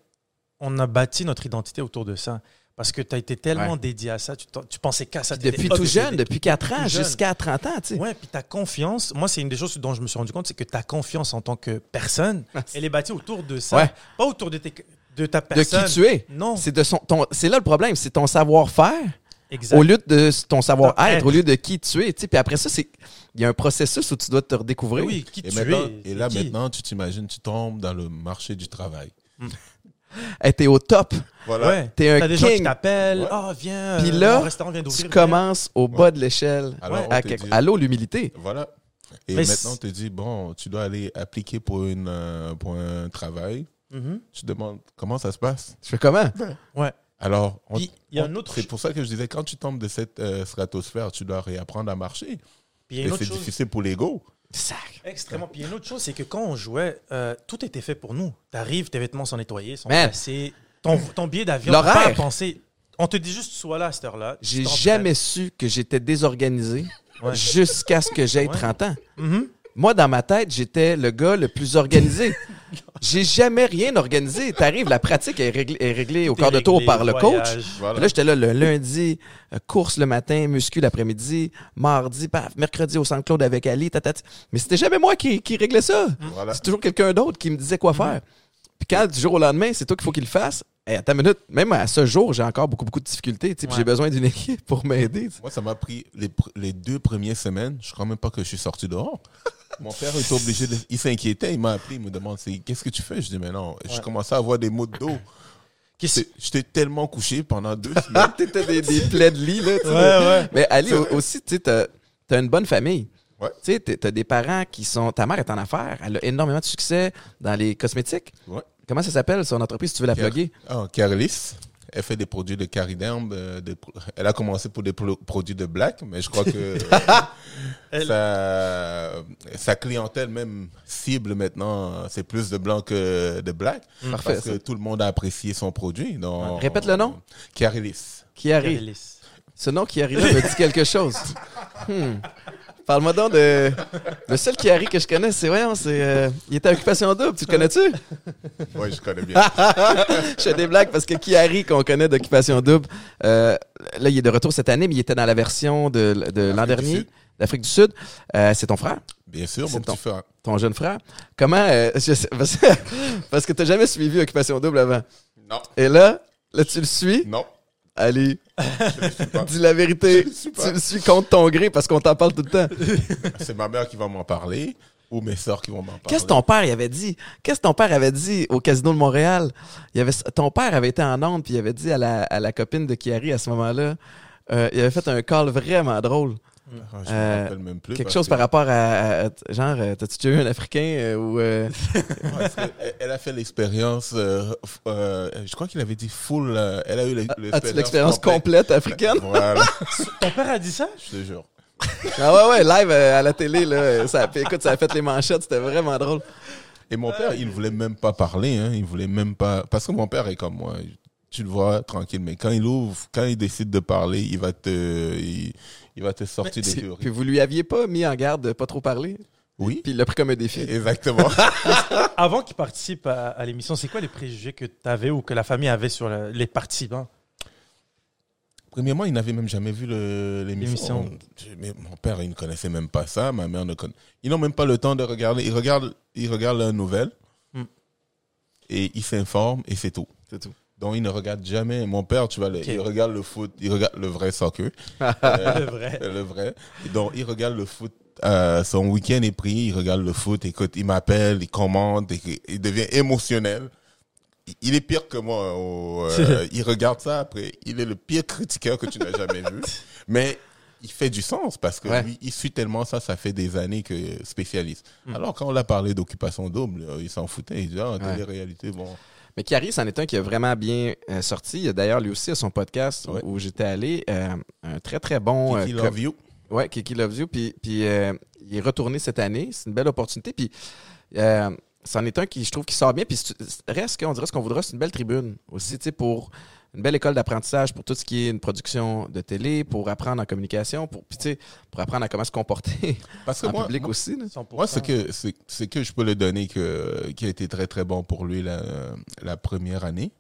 on a bâti notre identité autour de ça. Parce que tu as été tellement dédié à ça, tu, tu pensais qu'à ça. Depuis tout jeune, depuis 4 ans jusqu'à 30 ans. Tu sais. Ouais, puis ta confiance, moi, c'est une des choses dont je me suis rendu compte, c'est que ta confiance en tant que personne, elle est bâtie autour de ça. Ouais. Pas autour de, tes, de ta personne. De qui tu es. Non. C'est de son, ton, c'est là le problème, c'est ton savoir-faire. Au lieu de ton savoir-être, au lieu de qui tu es. Puis après ça, c'est il y a un processus où tu dois te redécouvrir. Oui, qui et tu es. Et là, qui? maintenant, tu t'imagines, tu tombes dans le marché du travail. Hey, t'es au top. Voilà. Ouais. T'es un T'as des gens qui king. t'appellent. Ouais. Ah, viens. Puis euh, là, mon restaurant vient Tu commences au bas de l'échelle. Allô, l'humilité. Voilà. Et Mais maintenant, on te dit, bon, tu dois aller appliquer pour, une, euh, pour un travail. Viens. Mhm. Tu te demandes comment ça se passe? Je fais comment? Ouais. Alors, on- Puis, y a on- un autre c'est pour ça que je disais, quand tu tombes de cette euh, stratosphère, tu dois réapprendre à marcher. Puis il y a Et une autre c'est chose. difficile pour l'ego. Sac. Extrêmement. Puis il y a une autre chose, c'est que quand on jouait, euh, tout était fait pour nous. T'arrives, tes vêtements sont nettoyés, sont Man. Ton, ton billet d'avion, pas à penser. On te dit juste, sois là à cette heure-là. J'ai jamais su que j'étais désorganisé Ouais. jusqu'à ce que j'aie Ouais. 30 ans. Mhm. Moi, dans ma tête, j'étais le gars le plus organisé. J'ai jamais rien organisé. T'arrives, la pratique est réglée, est réglée au quart de tour par le coach. Voilà. Là, j'étais là le lundi, euh, course le matin, muscu l'après-midi, mardi, paf, mercredi au Centre Claude avec Ali, tatati. Mais c'était jamais moi qui, qui réglait ça. Voilà. C'est toujours quelqu'un d'autre qui me disait quoi faire. Puis quand du jour au lendemain, c'est toi qu'il faut qu'il le fasse, hey, attends une minute, même à ce jour, j'ai encore beaucoup, beaucoup de difficultés. Ouais. J'ai besoin d'une équipe pour m'aider. Moi, ça m'a pris les, pr- les deux premières semaines. Je crois même pas que je suis sorti dehors. Mon père était obligé de. Il s'inquiétait, il m'a appelé, il me demande c'est- qu'est-ce que tu fais? Je dis mais non, je commençais à avoir des maux de dos. J'étais tellement couché pendant deux semaines. T'étais des, des plaies de lit, là. Ouais, ouais. Mais Ali, au- aussi, tu sais, t'as as une bonne famille. Ouais. Tu sais, t'as des parents qui sont. Ta mère est en affaires. Elle a énormément de succès dans les cosmétiques. Ouais. Comment ça s'appelle, son entreprise, si tu veux la Car- plugger? Ah, Carolis. Elle fait des produits de cariderme. euh, pro- elle a commencé pour des pro- produits de black, mais je crois que Elle- sa, sa clientèle même cible maintenant, c'est plus de blanc que de black. Parfait, Parce ça. que tout le monde a apprécié son produit. Donc, Répète le nom. Carilis. Carélis. Ce nom qui arrive me dit quelque chose. Hmm. Parle-moi donc de. Le seul qui arrive que je connais, c'est. Voyons, c'est. euh, Il était à Occupation Double, tu le connais-tu? Oui, je connais bien. je fais des blagues parce que Kiari, qu'on connaît d'Occupation Double, euh, là, il est de retour cette année, mais il était dans la version de, de l'an du dernier, Sud. d'Afrique du Sud. Euh, c'est ton frère, Bien sûr, C'est mon ton- petit frère. ton jeune frère. Comment. euh, je sais- parce, parce que tu jamais suivi Occupation Double avant. Non. Et là, là, tu le suis? Non. Allez, dis la vérité. Tu le suis contre ton gré parce qu'on t'en parle tout le temps. C'est ma mère qui va m'en parler ou mes soeurs qui vont m'en parler. Qu'est-ce que ton père il avait dit? Qu'est-ce que ton père avait dit au Casino de Montréal? Il avait, ton père avait été en onde puis il avait dit à la, à la copine de Kiari à ce moment-là, euh, il avait fait un call vraiment drôle. Ah, je Euh, me rappelle même plus. Quelque chose que- par rapport à, à- à- genre, euh, t'as-tu déjà eu un Africain euh, ou... euh, elle- elle a fait l'expérience, euh, euh, je crois qu'il avait dit full, euh, elle a eu l'expérience As-tu l'expérience complète africaine? Voilà, Ton père a dit ça? Je te jure. ah ouais, ouais, live euh, à la télé, là. Ça, écoute, ça a fait les manchettes, c'était vraiment drôle. Et mon père, il ne voulait même pas parler, hein, il voulait même pas, parce que mon père est comme moi, tu le vois tranquille, mais quand il ouvre, quand il décide de parler, il va te, il, il va te sortir des Puis théories. vous lui aviez pas mis en garde de pas trop parler? Oui, Puis il l'a pris comme un défi. exactement. Avant qu'il participe à, à l'émission, c'est quoi les préjugés que tu avais ou que la famille avait sur le- les participants? Premièrement, il n'avait même jamais vu le- l'émission. L'émission. Je- mais Mon père, il ne connaissait même pas ça. Ma mère ne connaît. Ils n'ont même pas le temps de regarder. Ils regardent, ils regardent la nouvelle Hmm. et ils s'informent et c'est tout. C'est tout. Donc, ils ne regardent jamais. Mon père, tu vois, il regarde le foot, il regarde le vrai soccer. Le vrai. le vrai. Donc, il regarde le foot. euh, son week-end est pris, il regarde le foot, écoute, il m'appelle, il commente, et- il devient émotionnel. Il- Il est pire que moi. euh, il regarde ça après. Il est le pire critiqueur que tu n'as jamais vu. Mais il fait du sens parce que Ouais. lui, il suit tellement ça, ça fait des années que spécialiste. Hmm. Alors, quand on l'a parlé d'occupation double, euh, il s'en foutait. Il dit, ah, télé-réalité, bon. Mais Kiari, c'en est un qui a vraiment bien euh, sorti. Il y a d'ailleurs lui aussi à son podcast où- Ouais. où, j'étais allé. euh, un très, très bon. Kiki euh, Love You. Ouais, Kiki Loves You. Puis, puis il est retourné cette année. C'est une belle opportunité. Puis c'en est un qui, je trouve, qui sort bien. Puis reste qu'on dirait ce qu'on voudra, c'est une belle tribune aussi, tu sais, pour une belle école d'apprentissage pour tout ce qui est une production de télé, pour apprendre en communication, pour, puis, tu sais, pour apprendre à comment se comporter Parce que en moi, public moi- aussi. là. 100%. Moi, ce que, c'est, c'est que je peux le donner que, qui a été très, très bon pour lui la, la première année,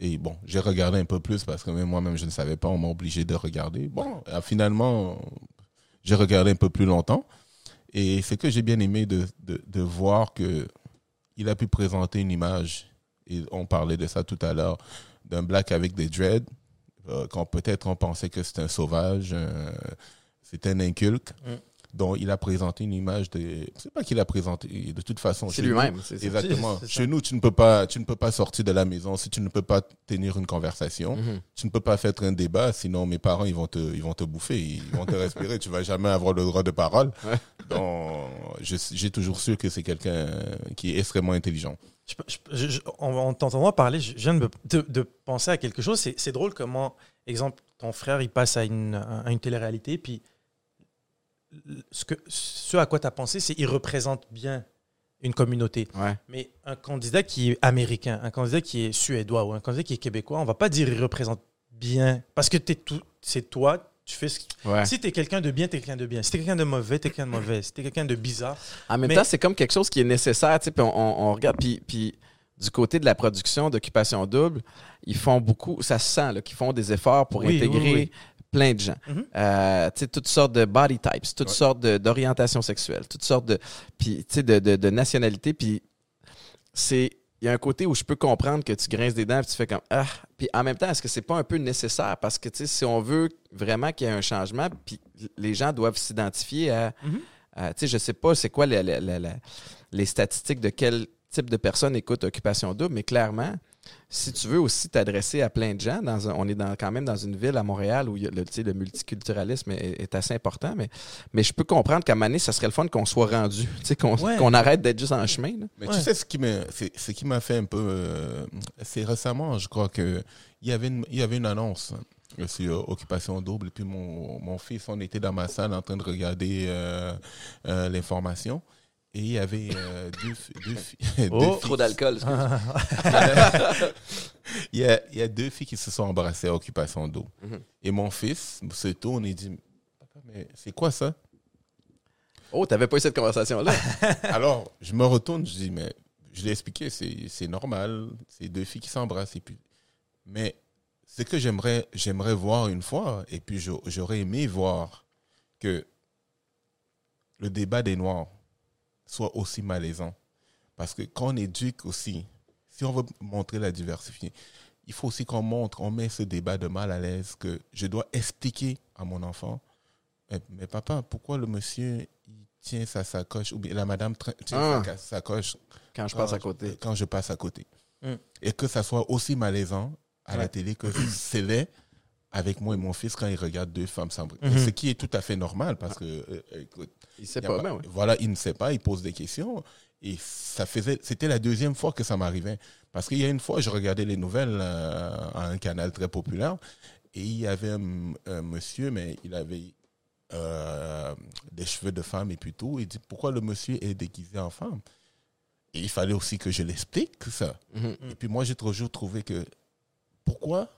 Et bon, j'ai regardé un peu plus parce que même moi-même, je ne savais pas. On m'a obligé de regarder. Bon, euh, finalement, j'ai regardé un peu plus longtemps. Et c'est que j'ai bien aimé de, de, de voir que il a pu présenter une image. Et on parlait de ça tout à l'heure, d'un black avec des dreads. Euh, quand peut-être on pensait que c'était un sauvage, c'était un inculque. Mm. Donc, il a présenté une image de. C'est pas qu'il a présenté. De toute façon, C'est lui-même. c'est ça. Exactement. Chez nous, tu ne peux pas, tu ne peux pas sortir de la maison si tu ne peux pas tenir une conversation. Mhm. Tu ne peux pas faire un débat, sinon mes parents ils vont te, ils vont te bouffer, ils vont te respirer. tu vas jamais avoir le droit de parole. Ouais. Donc, j'ai toujours su que c'est quelqu'un qui est extrêmement intelligent. Je, je- en, en t'entendant parler, je viens de, me- de- de penser à quelque chose. C'est, drôle comment, exemple, ton frère, il passe à une, à une télé-réalité, puis ce, que, ce à quoi tu as pensé, c'est qu'il représente bien une communauté. Ouais. Mais un candidat qui est américain, un candidat qui est suédois ou un candidat qui est québécois, on va pas dire il représente bien. Parce que tout, c'est toi, tu fais ce que- Ouais. Si tu es quelqu'un de bien, tu es quelqu'un de bien. Si tu es quelqu'un de mauvais, tu es quelqu'un de mauvais. Si tu es quelqu'un de bizarre. En même Mais- temps, c'est comme quelque chose qui est nécessaire, tu sais, puis on, on- on regarde, puis, puis du côté de la production d'Occupation Double, ils font beaucoup, ça se sent, là, qu'ils font des efforts pour Oui, intégrer oui, oui. plein de gens. Mhm. Euh, tu sais, toutes sortes de body types, toutes Ouais. sortes d'orientations sexuelles, toutes sortes de, puis, tu sais, de, de, de nationalités, puis c'est... Il y a un côté où je peux comprendre que tu grinces des dents et tu fais comme ah. Puis en même temps est-ce que c'est pas un peu nécessaire? Parce que tu sais si on veut vraiment qu'il y ait un changement puis les gens doivent s'identifier à tu sais, je sais pas c'est quoi la- la- la- la- les statistiques de quel type de personnes écoutent Occupation Double, mais clairement, si tu veux aussi t'adresser à plein de gens, dans un- on est dans, quand même dans une ville à Montréal où il y a le, multiculturalisme est, est assez important, mais, mais je peux comprendre qu'à donné, ça serait le fun qu'on soit rendu, qu'on Ouais. arrête d'être juste en chemin. là. Mais Ouais. tu sais ce qui m'a, fait un peu, euh, c'est récemment, je crois que il y avait une, y avait une annonce hein, sur Occupation Double et puis mon, mon fils, on était dans ma salle en train de regarder euh, euh, l'information et il y avait euh, deux, deux, Oh. filles. Trop d'alcool. il, y a, il y a deux filles qui se sont embrassées à Occupation Double. Mhm. Et mon fils se tourne et dit, papa, mais c'est quoi ça? Oh, t'avais pas eu cette conversation-là. Alors, je me retourne, je dis, mais je l'ai expliqué, c'est normal, c'est deux filles qui s'embrassent. Et puis, mais ce que j'aimerais j'aimerais voir une fois, et puis j'au- j'aurais aimé voir que le débat des Noirs soit aussi malaisant. Parce que quand on éduque aussi, si on veut montrer la diversité, il faut aussi qu'on montre, on met ce débat de mal à l'aise que je dois expliquer à mon enfant, mais papa, pourquoi le monsieur il tient sa sacoche ou bien la madame tient Ah. sa ca- sacoche Quand je passe à côté. quand je passe à côté. Mm. Et que ça soit aussi malaisant à la télé que c'est l'est avec moi et mon fils quand il regarde deux femmes s'embrasser. Mhm. Ce qui est tout à fait normal parce que, euh, écoute, Il sait pas, pas- voilà, il ne sait pas, il pose des questions. Et ça faisait, c'était la deuxième fois que ça m'arrivait. Parce qu'il y a une fois, je regardais les nouvelles euh, à un canal très populaire et il y avait un, un monsieur, mais il avait euh, des cheveux de femme et puis tout. Il dit pourquoi le monsieur est déguisé en femme? Et il fallait aussi que je l'explique ça. Mhm. Et puis moi, j'ai toujours trouvé que pourquoi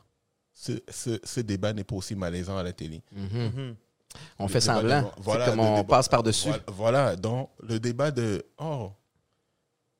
ce, ce, ce débat n'est pas aussi malaisant à la télé Mhm. Mhm. On Le fait semblant. de- C'est voilà, comme on débat- passe par-dessus. Voilà, voilà, donc le débat de oh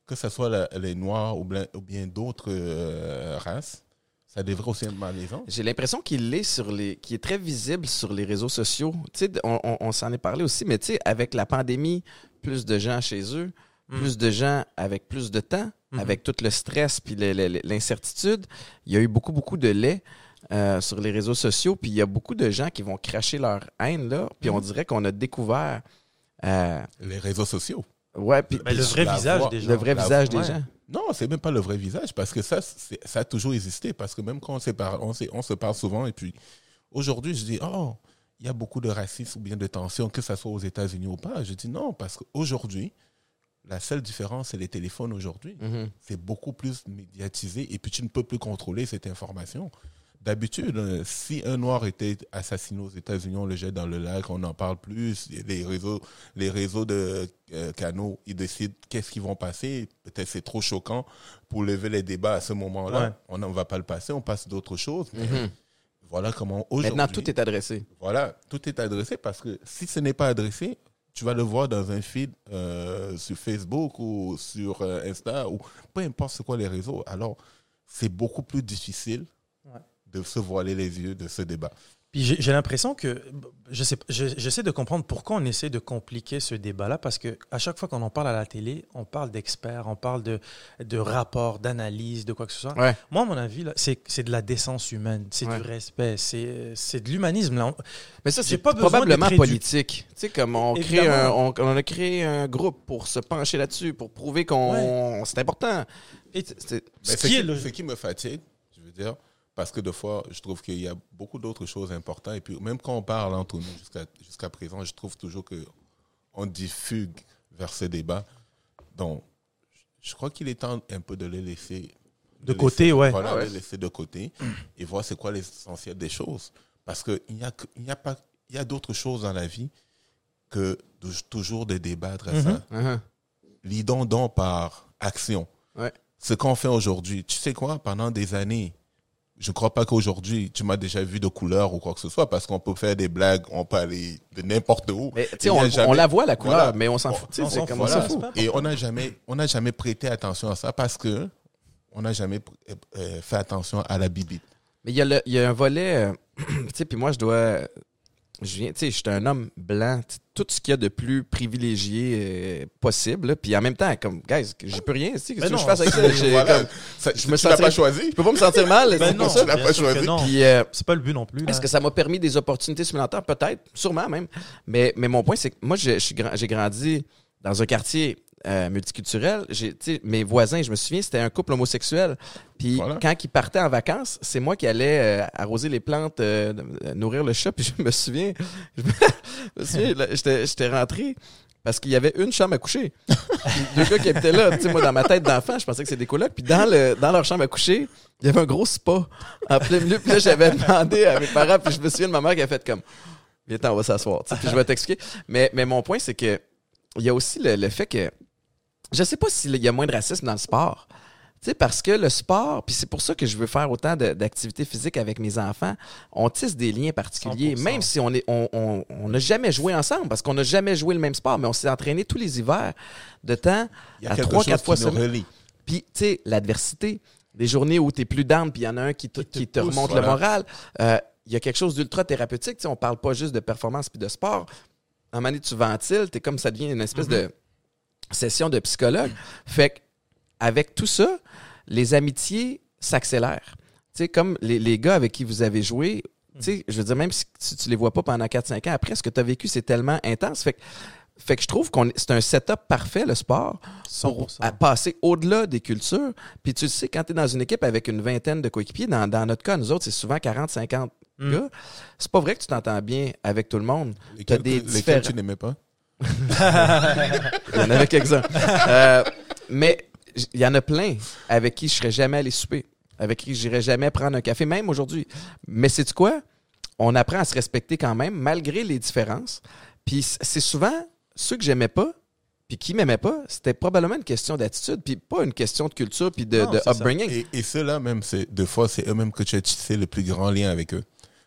que ce soit la- les noirs ou bien, ou bien d'autres euh, races, ça devrait aussi être malaisant. J'ai l'impression qu'il est sur les, qu'il est très visible sur les réseaux sociaux. Tu sais, on, on- on s'en est parlé aussi, mais tu sais, avec la pandémie, plus de gens chez eux, Mm. plus de gens avec plus de temps, Mhm. avec tout le stress puis l'incertitude. Il y a eu beaucoup, beaucoup de lait euh, sur les réseaux sociaux, puis il y a beaucoup de gens qui vont cracher leur haine là, puis on dirait qu'on a découvert. euh, Les réseaux sociaux. ouais, puis Mais le vrai visage voix- des gens. le vrai la- visage des ouais. gens. Non, c'est même pas le vrai visage parce que ça, ça a toujours existé. Parce que même quand on, on, on se parle souvent et puis aujourd'hui, je dis, oh, il y a beaucoup de racisme ou bien de tension, que ce soit aux États-Unis ou pas. Je dis non, parce qu'aujourd'hui, la seule différence, c'est les téléphones aujourd'hui. Mhm. c'est beaucoup plus médiatisé et puis tu ne peux plus contrôler cette information. D'habitude, euh, si un noir était assassiné aux États-Unis, on le jette dans le lac, on n'en parle plus. Les réseaux, les réseaux de euh, canaux, ils décident qu'est-ce qu'ils vont passer. Peut-être c'est trop choquant pour lever les débats à ce moment-là. Ouais. On ne va pas le passer, on passe d'autres choses. Mhm. Voilà comment aujourd'hui. Maintenant, tout est adressé. Voilà, tout est adressé parce que si ce n'est pas adressé, tu vas le voir dans un feed euh, sur Facebook ou sur euh, Insta ou peu importe c'est quoi les réseaux. Alors, c'est beaucoup plus difficile. De se voiler les yeux de ce débat. Puis j'ai l'impression que je sais, je- j'essaie de comprendre pourquoi on essaie de compliquer ce débat-là, parce que à chaque fois qu'on en parle à la télé, on parle d'experts, on parle de, de rapports, d'analyses, de quoi que ce soit. Ouais. Moi, à mon avis, c'est c'est de la décence humaine, c'est Ouais. du respect, c'est c'est de l'humanisme. là. Mais ça, c'est probablement politique. Tu sais, comme on, crée un, on, on a créé un groupe pour se pencher là-dessus, pour prouver qu'on c'est important. Et qui qui, est le- ce qui me fatigue, je veux dire, parce que des fois, je trouve qu'il y a beaucoup d'autres choses importantes. Et puis, même quand on parle entre nous jusqu'à jusqu'à présent, je trouve toujours que on diffugue vers ce débat. Donc, je crois qu'il est temps un peu de les laisser De côté, laisser- ouais. Voilà, Ah ouais. les laisser de côté et voir c'est quoi l'essentiel des choses. Parce qu'il y a, y a pas, il y a d'autres choses dans la vie que de toujours de débattre à ça Uh-huh. lidons donc par action. Ouais. Ce qu'on fait aujourd'hui, tu sais quoi, pendant des années, je crois pas qu'aujourd'hui, tu m'as déjà vu de couleur ou quoi que ce soit, parce qu'on peut faire des blagues, on peut aller de n'importe où. Mais on, jamais- on la voit la couleur, Voilà. mais on s'en On- fout. On s'en comme fout. on Voilà. Et on n'a jamais, on n'a jamais prêté attention à ça parce que on n'a jamais euh, euh, fait attention à la bibite. Mais il y, a le- il y a un volet, euh, tu sais, puis moi, je dois. Je viens, tu sais, je suis un homme blanc, tu sais, tout ce qu'il y a de plus privilégié euh, possible, là, puis en même temps, comme, guys, j'ai plus rien, tu sais, qu'est-ce que tu je non, fasse avec ça? J'ai Voilà. comme- Ça, je tu me l'as sentirais- pas choisi. je peux pas me sentir mal, Ben c'est non, pas ça. tu l'as bien pas sûr que choisi. non. Puis, euh, C'est pas le but non plus. là. Est-ce que ça m'a permis des opportunités supplémentaires? Peut-être, sûrement même. Mais, mais mon point, c'est que moi, je- je suis grand- j'ai grandi dans un quartier euh, multiculturel. J'ai, tu sais, mes voisins, je me souviens, c'était un couple homosexuel. Puis Voilà. quand ils partaient en vacances, c'est moi qui allais euh, arroser les plantes, euh, euh, nourrir le chat. Puis je me souviens, je me, souviens, j'étais, j'étais rentré. Parce qu'il y avait une chambre à coucher. Deux gars qui étaient là. Tu sais, moi, dans ma tête d'enfant, je pensais que c'était des colocs. Puis dans, le, dans leur chambre à coucher, il y avait un gros spa en plein milieu. Puis là, j'avais demandé à mes parents. Puis je me souviens de ma mère qui a fait comme Viens, on va s'asseoir. Puis je vais t'expliquer. Mais, mais mon point, c'est que il y a aussi le, le fait que je sais pas s'il y a moins de racisme dans le sport. Tu sais, parce que le sport, puis c'est pour ça que je veux faire autant d'activités physiques avec mes enfants, on tisse des liens particuliers, 100%. même si on est, on, on, on n'a jamais joué ensemble, parce qu'on n'a jamais joué le même sport, mais on s'est entraîné tous les hivers de temps Il y a à trois, quatre fois semaine. Puis, tu sais, l'adversité, des journées où tu es plus down, puis il y en a un qui te, Qui te pousse, remonte voilà. le moral. Euh, Il y a quelque chose d'ultra thérapeutique. Tu sais, on parle pas juste de performance puis de sport. À un moment donné, tu ventiles, es comme ça devient une espèce de session de psychologue. Fait que, avec tout ça, les amitiés s'accélèrent. Tu sais, comme les, les gars avec qui vous avez joué, tu sais, je veux dire, même si, si tu les vois pas pendant 4-5 ans, après, ce que tu as vécu, c'est tellement intense. Fait que, fait que je trouve qu'on est- c'est un setup parfait, le sport, pour 100%. à passer au-delà des cultures. Puis tu le sais, quand tu es dans une équipe avec une vingtaine de coéquipiers, dans, dans notre cas, nous autres, c'est souvent 40-50 Mm. gars. C'est pas vrai que tu t'entends bien avec tout le monde. Lesquels, des lesquels différents- tu n'aimais pas Il y en avait quelques-uns. Euh, mais il y en a plein avec qui je serais jamais allé souper, avec qui j'irais jamais prendre un café, même aujourd'hui. Mais c'est quoi? On apprend à se respecter quand même, malgré les différences. Puis c'est souvent ceux que j'aimais pas, puis qui m'aimaient pas, c'était probablement une question d'attitude, puis pas une question de culture, puis de, Non, de c'est ça. upbringing. Et, et ceux-là, même, c'est, deux fois, c'est eux-mêmes que tu as tissé le plus grand lien avec eux.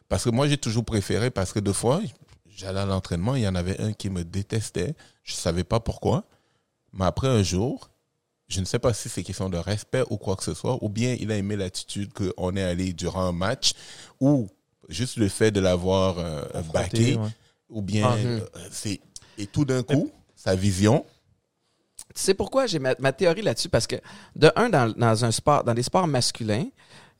Parce que moi, j'ai toujours préféré, parce que deux fois, j'allais à l'entraînement, il y en avait un qui me détestait. Je savais pas pourquoi. Mais après un jour, je ne sais pas si c'est question de respect ou quoi que ce soit, ou bien il a aimé l'attitude qu'on est allé durant un match, ou juste le fait de l'avoir euh, ouais. ou bien Ah, euh, c'est. Et tout d'un coup, sa vision, Tu sais pourquoi j'ai ma, ma théorie là-dessus? Parce que, de un, dans, dans un sport, dans des sports masculins,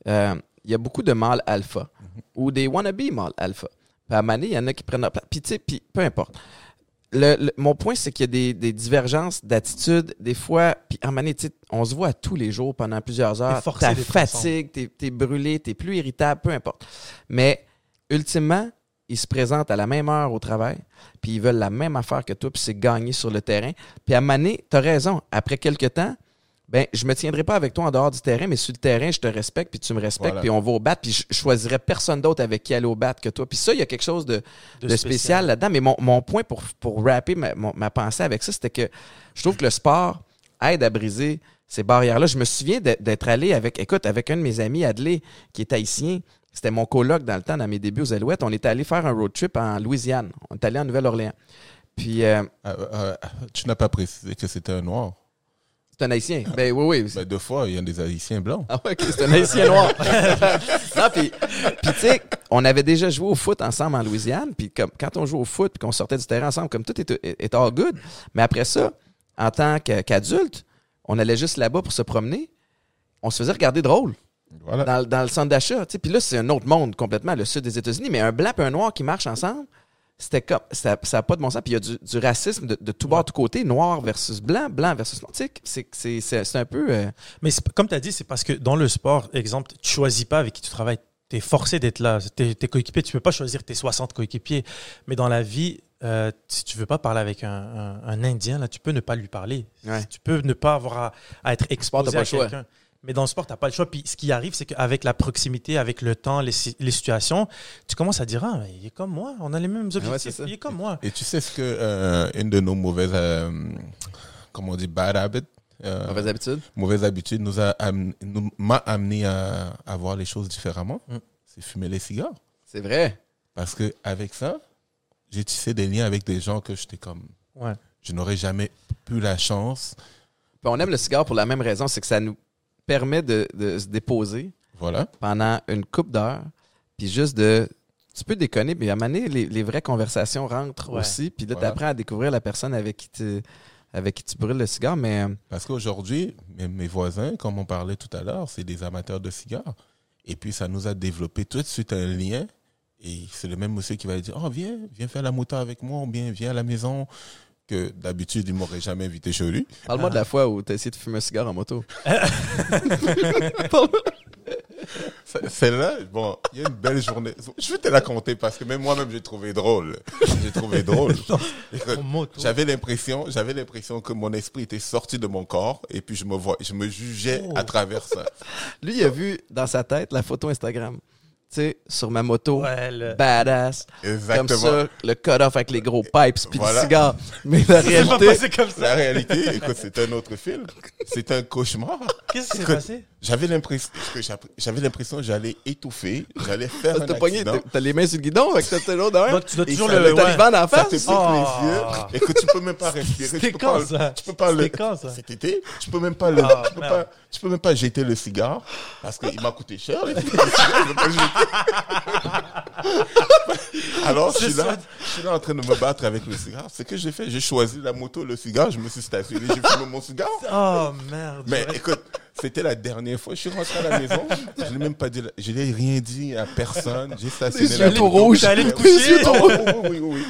euh, il y a beaucoup de mâles alpha ou des wannabe mâles alpha. Puis à un moment donné, il y en a qui prennent leur place. Puis, tu sais, puis peu importe. Le- le- mon point, c'est qu'il y a des, des divergences d'attitude. Des fois, puis à sais, on se voit tous les jours pendant plusieurs heures. forcé Ta d'être fatigue, t'es es brûlé, t'es plus irritable, peu importe. Mais, ultimement, ils se présentent à la même heure au travail, puis ils veulent la même affaire que toi, puis c'est gagner sur le terrain. Puis à Mané, tu as raison. Après quelques temps, ben, je me tiendrai pas avec toi en dehors du terrain, mais sur le terrain, je te respecte, puis tu me respectes, Voilà. puis on va au bat, puis je je choisirais personne d'autre avec qui aller au bat que toi. Puis ça, il y a quelque chose de, De de spécial, spécial. là-dedans. Mais mon, mon point pour, pour rapper ma, mon- ma pensée avec ça, c'était que je trouve que le sport aide à briser ces barrières-là. Je me souviens d'être allé avec, écoute, avec un de mes amis, Adley, qui est haïtien. C'était mon coloc dans le temps, dans mes débuts aux Alouettes. On était allé faire un road trip en Louisiane. On est allé en Nouvelle-Orléans. Puis, euh, euh, euh, tu n'as pas précisé que c'était un noir. C'est un haïtien. Ben oui, oui. Ben, deux fois, il y a des haïtiens blancs. Ah ouais, c'est un haïtien noir. non, puis, tu sais, on avait déjà joué au foot ensemble en Louisiane, puis comme, quand on joue au foot, puis qu'on sortait du terrain ensemble, comme tout était est all good. Mais après ça, en tant qu'adulte, on allait juste là-bas pour se promener. On se faisait regarder drôle Voilà. dans, dans le centre d'achat. Puis là, c'est un autre monde complètement, le sud des États-Unis. Mais un blanc et un noir qui marchent ensemble, c'était comme ça n'a pas de bon sens. Puis il y a du, du racisme de, de tout bord, de tout côté, noir versus blanc, blanc versus noir. Tu sais, c'est- un peu. euh, Mais comme tu as dit, c'est parce que dans le sport, exemple, tu choisis pas avec qui tu travailles. Tu es forcé d'être là. Tes, tes coéquipiers, tu peux pas choisir tes 60 coéquipiers. Mais dans la vie, euh, si tu veux pas parler avec un, un- un Indien, là, tu peux ne pas lui parler. Ouais. Tu peux ne pas avoir à, à être exposé à quelqu'un. Mais dans le sport, tu n'as pas le choix. Puis ce qui arrive, c'est qu'avec la proximité, avec le temps, les, les situations, tu commences à dire Ah, mais il est comme moi, on a les mêmes ouais, objectifs, il est comme moi. Et tu sais ce que euh, une de nos mauvaises, euh, comment on dit, bad habits, euh, mauvaise habitude. mauvaise habitude nous a nous- m'a amené à, à voir les choses différemment. Mm. C'est fumer les cigares. C'est vrai. Parce que avec ça, j'ai tissé des liens avec des gens que j'étais comme, Ouais. je n'aurais jamais eu la chance. Puis on aime le cigare pour la même raison, c'est que ça nous permet de, de se déposer Voilà. pendant une coupe d'heures, puis juste de... Tu peux déconner, mais à un moment donné, les, les vraies conversations rentrent Ouais. aussi, puis là, Voilà. tu apprends à découvrir la personne avec qui tu, avec qui tu brûles le cigare, mais... euh, Parce qu'aujourd'hui, mes, mes voisins, comme on parlait tout à l'heure, c'est des amateurs de cigares. Et puis, ça nous a développé tout de suite un lien. Et c'est le même monsieur qui va dire, oh, viens, viens faire la moto avec moi, ou bien viens à la maison. Que d'habitude, il m'aurait jamais invité chez lui. Parle-moi de la fois où tu as essayé de fumer un cigare en moto. Celle-là, bon, il y a une belle journée. Je vais te la compter parce que même moi-même, j'ai trouvé drôle. J'ai trouvé drôle. J'avais l'impression, j'avais l'impression que mon esprit était sorti de mon corps et puis je me vois, je me jugeais Oh. à travers ça. Lui, il a vu dans sa tête la photo Instagram. Tu sais, sur ma moto, Ouais, le- badass, Exactement. comme ça, le cut-off avec les gros pipes, puis Voilà. le cigare. Mais la C'est pas réalité... passé comme ça. La réalité, écoute, c'est un autre film. C'est un cauchemar. Qu'est-ce qui s'est passé? J'avais l'impression j'avais l'impression que j'allais étouffer, j'allais faire un T'as pogné, accident. t'as- les mains sur le guidon avec cette l'autre derrière. Donc, tu dois Et toujours ça- le. Le taliban en Ça face. te pique Oh. les yeux. Écoute, tu peux même pas respirer. C'était Tu peux quand, pas- ça? Tu peux pas le. C'était quand, ça? Cet été, tu peux même pas le. Ah, tu, peux même pas jeter le cigare parce qu'il m'a coûté cher. je. Alors, je suis là, je suis là en train de me battre avec le cigare. C'est que j'ai fait. J'ai choisi la moto, le cigare. Je me suis stationné. J'ai fumé mon cigare. Oh merde. Mais écoute, c'était la dernière fois. Je suis rentré à la maison. Je n'ai même pas dit. Je n'ai rien dit à personne. J'ai stationné Les la moto. allé te Oui, coucher oui, oui, oui, oui,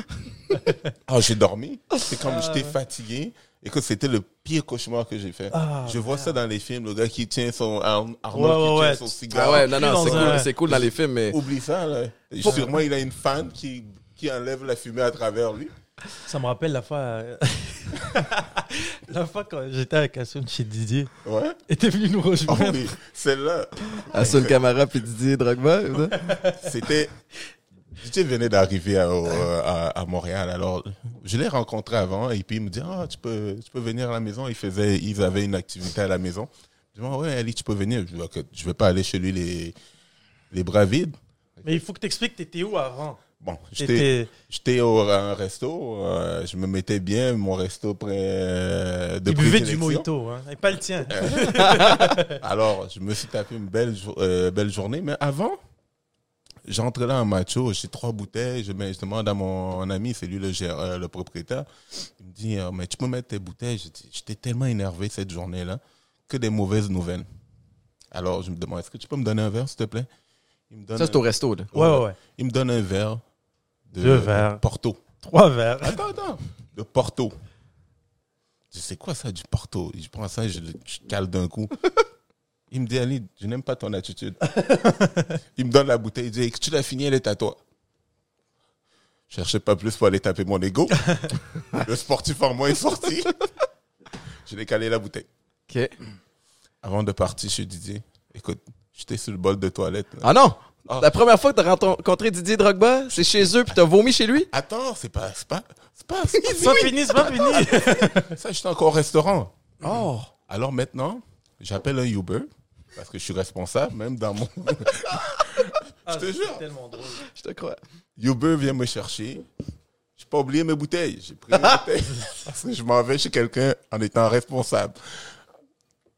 oui. Ah, j'ai dormi. C'est comme j'étais fatigué. Écoute, c'était le pire cauchemar que j'ai fait. Ah, je vois ça dans les films, le gars qui tient son Ar- Arnold Ouais, qui ouais, tient ouais. son cigare. Ah ouais, non, non, c'est cool, un- c'est cool dans les films, mais Oublie ça, là. Sûrement, il a une fan qui, qui enlève la fumée à travers lui. Ça me rappelle la fois. euh, la fois quand j'étais avec Assoun chez Didier. Ouais. Et t'es venu nous Oh, rejoindre. oui. Celle-là, Hassan Camara puis Didier Drogba. c'était. DJ venait d'arriver à, au- à, à Montréal, alors je l'ai rencontré avant et puis il me dit ah tu peux tu peux venir à la maison. Il faisait ils avaient une activité à la maison. Je dis ah ouais Ali tu peux venir. Je je vais pas aller chez lui les les bras vides. Mais il faut que t'expliques, t'étais où avant? Bon j'étais au un resto, euh, je me mettais bien mon resto près euh, de Il buvait du mojito, hein. Et pas le tien. Alors, je me suis tapé une belle, euh, belle journée. Mais avant, j'entre là en macho, j'ai trois bouteilles. Je, mets- je demande à mon ami, c'est lui le, euh, le propriétaire. Il me dit, euh, mais tu peux mettre tes bouteilles? Je dis, J'étais tellement énervé cette journée-là que des mauvaises nouvelles. Alors, je me demande, est-ce que tu peux me donner un verre, s'il te plaît? Il me donne, Ça, c'est au resto, là. Ouais, ouais, ouais. il me donne un verre de, Deux verres. de Porto. Trois verres. Attends, attends. De Porto. Je dis, c'est quoi ça du Porto? Je prends ça et je, le- je cale d'un coup. Il me dit, Ali, je n'aime pas ton attitude. il me donne la bouteille. Il dit, tu l'as fini, elle est à toi. Je cherchais pas plus pour aller taper mon ego. Le sportif en moi est sorti. je l'ai calé la bouteille. OK. Avant de partir chez Didier, écoute, j'étais sur le bol de toilette. là. Ah non! Ah. La première fois que t'as rencontré Didier Drogba, c'est chez eux, puis t'as vomi chez lui? Attends, c'est pas, c'est pas, c'est pas, c'est pas C'est pas fini, c'est pas fini. ça, j'étais encore au restaurant. Oh! Alors maintenant, j'appelle un Uber parce que je suis responsable, même dans mon. je te jure. tellement drôle. Je te crois. Uber vient me chercher. J'ai pas oublié mes bouteilles. J'ai pris mes bouteilles parce que je m'en vais chez quelqu'un en étant responsable.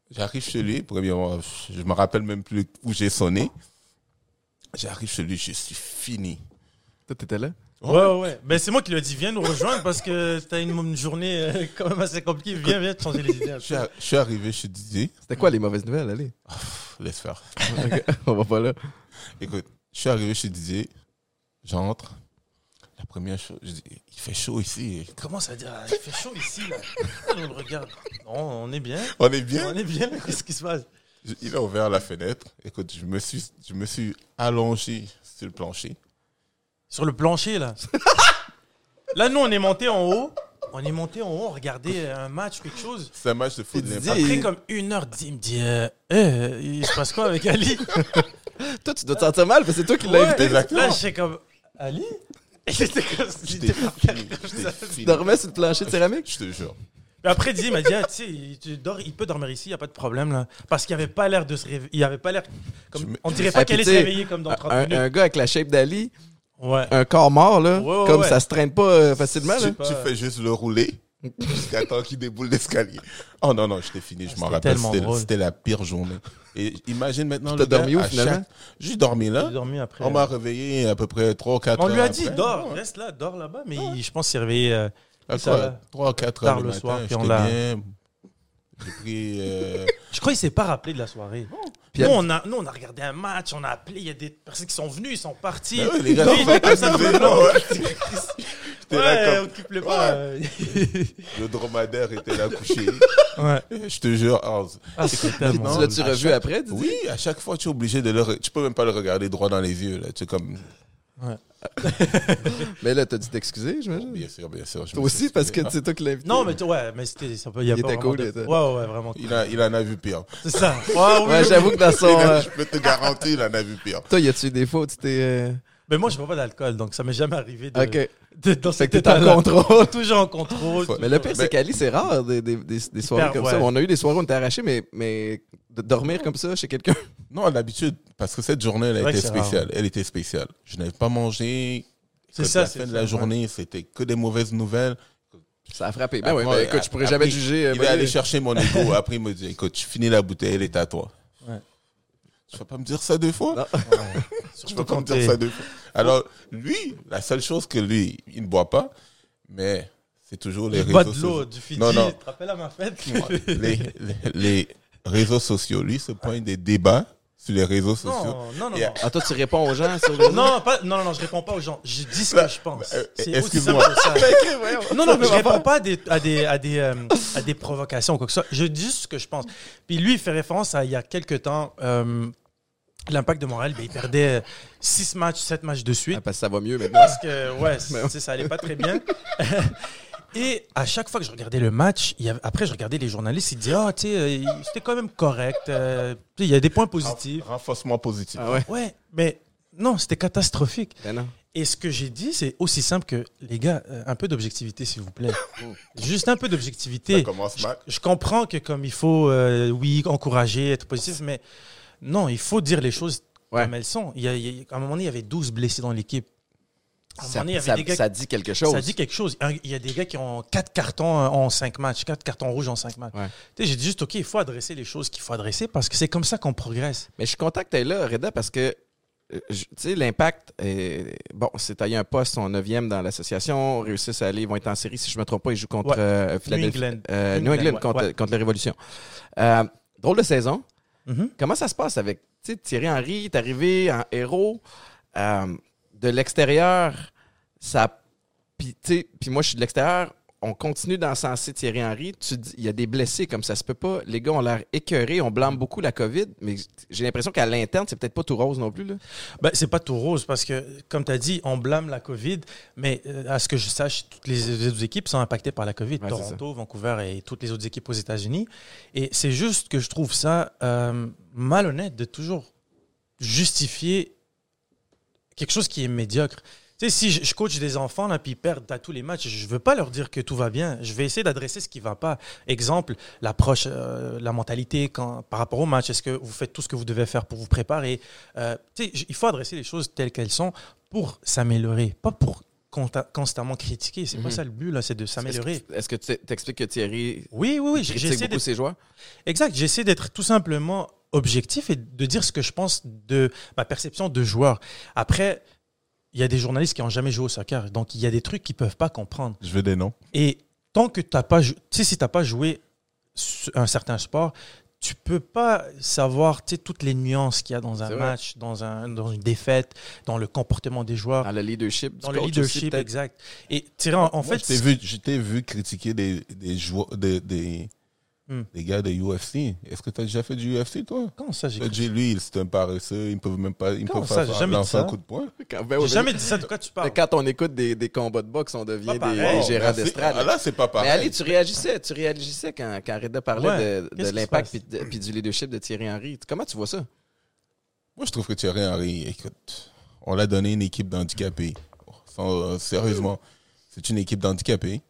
J'arrive chez lui, premièrement, je me rappelle même plus où j'ai sonné. J'arrive chez lui, je suis fini. Toi, t'étais là? Ouais, ouais, ouais. Ben, c'est moi qui lui ai dit, viens nous rejoindre parce que t'as une, une journée euh, quand même assez compliquée. Viens, viens te changer les idées. Je suis, ar- je suis arrivé chez Didier. C'était quoi les mauvaises nouvelles? Allez? Pff, Laisse faire. Ok, On va pas là. Écoute, je suis arrivé chez Didier. J'entre. La première chose, je dis, il fait chaud ici. Comment ça veut dire ah, Il fait chaud ici, là? On le regarde. Non, on est bien. On est bien. On est bien. Qu'est-ce qui se passe? Il a ouvert la fenêtre. Écoute, je me suis, je me suis allongé sur le plancher. Sur le plancher, là. Là, nous, on est monté en haut. On est monté en haut, on regardait un match, quelque chose. C'est un match de foot. Didier- Après, comme une heure, il me dit euh, Eh, il se passe quoi avec Ali? Toi, tu dois te sentir mal parce que c'est toi qui l'as Ouais. invité. Exactement. Là, j'étais comme Ali? Il était comme il J'étais était par fini. terre comme J'étais ça. Tu fini. dormais sur le plancher de céramique? Je te jure. Puis après, Didier m'a dit ah, Tu sais, il, tu dors- il peut dormir ici, il n'y a pas de problème. là. Parce qu'il avait pas l'air de se réveiller. Il avait pas l'air. Comme, on dirait Ah, pas qu'il allait puis se réveiller comme dans 30 Un, minutes. un gars avec la shape d'Ali, Ouais. un corps mort, là, Ouais, ouais, comme ouais. ça se traîne pas euh, facilement. Tu, Là. pas- tu fais juste le rouler jusqu'à temps qu'il déboule l'escalier. Oh non, non, j'étais fini, je m'en c'était rappelle. tellement C'était la pire journée. Et imagine maintenant le gars, dormi où, finalement? chaque- J'ai dormi là. J'ai dormi après. On m'a réveillé à peu près 3 ou 4 On heures. lui a dit après. dors, reste là, dors là-bas. Mais il- je pense qu'il s'est réveillé. euh, À quoi? va. 3 ou 4 Tard heures le le soir, matin, puis on l'a- bien. J'ai pris... euh, Je crois qu'il s'est pas rappelé de la soirée. Puis nous, elle- on a, nous, on a regardé un match, on a appelé, il y a des personnes qui sont venues, ils sont partis. Ben ouais, les gars, Lui, il était comme ça, Ouais. J'étais là Ouais, comme- occupe-le pas. euh. Le dromadaire était là couché. Ouais. Je te jure. oh, Ah, c'est Puis tellement tu Non, l'as-tu revu chaque- après? Oui, à chaque fois, tu es obligé de le... re- Tu peux même pas le regarder droit dans les yeux. Là. Tu es comme... Mais là, t'as dû t'excuser, j'imagine. Bien sûr, bien sûr. je Toi aussi, parce que c'est toi qui l'as invité. Non, mais tu- ouais, mais c'était. ça peut- Il y a Il pas était vraiment cool, de- il était- Ouais, ouais, vraiment cool. Il, a, il en a vu pire. C'est ça. Ouais, oui, Ouais, oui. j'avoue que dans son. euh, Je peux te garantir, il en a vu pire. Toi, y a-tu des fois où tu t'es. euh, Mais moi, je bois pas d'alcool, donc ça m'est jamais arrivé de. Ok. de- dans Fait cet que t'es en contrôle. Toujours en contrôle. Mais le pire, c'est qu'Ali, c'est rare des, des, des, des soirées comme ça. On a eu des soirées où on était arrachés, mais, mais de dormir comme ça chez quelqu'un. Non, d'habitude, parce que cette journée, elle rare. spéciale. Elle était spéciale. Je n'avais pas mangé. C'est ça, La c'est fin de ça, la ouais. journée, c'était que des mauvaises nouvelles. Ça a frappé. Ben oui, ben écoute, je pourrais après, jamais juger. euh, Il ben, est allé chercher mon ego. Après, il me dit Écoute, tu finis la bouteille, elle est à toi. Tu vas pas me dire ça deux fois? Tu vas pas me dire ça deux fois. Alors, lui, la seule chose que lui, il ne boit pas, mais c'est toujours les Il boit réseaux de l'eau, sociaux. du Fiji. Non, non. Tu te rappelles à ma fête? Les, les, les réseaux sociaux. Lui, se pointe des débats sur les réseaux sociaux. Non, non, non. Et- non. Ah, toi, tu réponds aux gens sur les. Non, pas, non, non, non, je réponds pas aux gens. Je dis ce que je pense. Euh, C'est aussi excuse-moi. Non, non, mais je réponds pas à des, à des, à des, euh, à des provocations ou quoi que ce soit. Je dis ce que je pense. Puis lui, il fait référence à il y a quelques temps. euh, L'impact de Montréal, ben, il perdait 6 matchs, 7 matchs de suite. Ah, parce que ça va mieux maintenant. Parce que, ouais, c'est- tu sais, ça allait pas très bien. Et à chaque fois que je regardais le match, il y avait- après, je regardais les journalistes, ils disaient, ah, tu sais, euh, c'était quand même correct. euh, il y a des points positifs. Renforcement positif. Ah ouais? Ouais, mais non, c'était catastrophique. Ben non. Et ce que j'ai dit, c'est aussi simple que, les gars, euh, un peu d'objectivité, s'il vous plaît. Juste un peu Ça d'objectivité. commence mal. Je comprends que comme il faut, euh, oui, encourager, être positif, mais non, il faut dire les choses Ouais. comme elles sont. Il y a, il y a- à un moment donné, il y avait 12 blessés dans l'équipe. Ça, donné, dit quelque chose. ça dit quelque chose. Il y a des gars qui ont quatre cartons euh, en cinq matchs, quatre cartons rouges en cinq matchs. Ouais. Tu sais, J'ai dit juste, OK, il faut adresser les choses qu'il faut adresser parce que c'est comme ça qu'on progresse. Mais je suis content que tu là, Reda, parce que euh, je- tu sais, l'impact, est- bon, c'est taillé un poste, en 9e dans l'association, réussissent à aller, ils vont être en série, si je ne me trompe pas, ils jouent contre Ouais. euh, Philadelphie- England. euh, New New England contre, la Révolution. Euh, drôle de saison. Mhm. Comment ça se passe avec Thierry Henry, est arrivé en héros de l'extérieur, ça puis puis moi je suis de l'extérieur, on continue d'encenser Thierry Henry, tu dis il y a des blessés comme ça se peut pas, les gars ont l'air écœurés, on blâme beaucoup la Covid, mais j'ai l'impression qu'à l'interne, c'est peut-être pas tout rose non plus là. Ben, c'est pas tout rose parce que, comme tu as dit, on blâme la COVID, mais euh, à ce que je sache, toutes les autres équipes sont impactées par la COVID. Ouais, Toronto, Vancouver et toutes les autres équipes aux États-Unis. Et c'est juste que je trouve ça euh, malhonnête de toujours justifier quelque chose qui est médiocre. Tu sais, si je, je coach des enfants, là, puis ils perdent à tous les matchs, je ne veux pas leur dire que tout va bien. Je vais essayer d'adresser ce qui ne va pas. Exemple, l'approche, euh, la mentalité quand, par rapport au match. Est-ce que vous faites tout ce que vous devez faire pour vous préparer? Euh, tu sais, Il faut adresser les choses telles qu'elles sont pour s'améliorer, pas pour constamment critiquer. C'est pas Mhm. ça le but, là, c'est de s'améliorer. Est-ce que tu t'expliques que Thierry Oui, oui, oui. critique J'essaie beaucoup d'être ses joueurs? Exact. J'essaie d'être tout simplement objectif et de dire ce que je pense de ma perception de joueur. Après, il y a des journalistes qui n'ont jamais joué au soccer. Donc, il y a des trucs qu'ils ne peuvent pas comprendre. Je veux des noms. Et tant que tu n'as pas, jou- tu sais, si tu n'as pas joué un certain sport, tu peux pas savoir tu sais, toutes les nuances qu'il y a dans un match, dans, un, dans une défaite, dans le comportement des joueurs, Dans le leadership dans le aussi, leadership, exact. Et Thierry, en, en Moi, fait, je t'ai vu, vu critiquer des, des joueurs, des, des, Hmm. des gars de UFC. Est-ce que tu as déjà fait du UFC, toi? comment ça, j'ai Jay, lui, c'est un paresseux. Ils ne peuvent même pas, ils peuvent ça, pas j'ai faire- jamais dit lancer un ça? coup de poing. Quand, ben j'ai mais- jamais dit ça. De quoi tu parles? mais quand on écoute des, des combats de boxe, on devient des, gérants d'estrade. Ah, là, c'est pas Mais pareil. Ali, tu réagissais, tu réagissais quand, quand Reda parlait Ouais. de, de l'impact puis puis du leadership de Thierry Henry. Comment tu vois ça? Moi, je trouve que Thierry Henry, écoute, on l'a donné une équipe d'handicapés. Euh, sérieusement, c'est une équipe d'handicapés.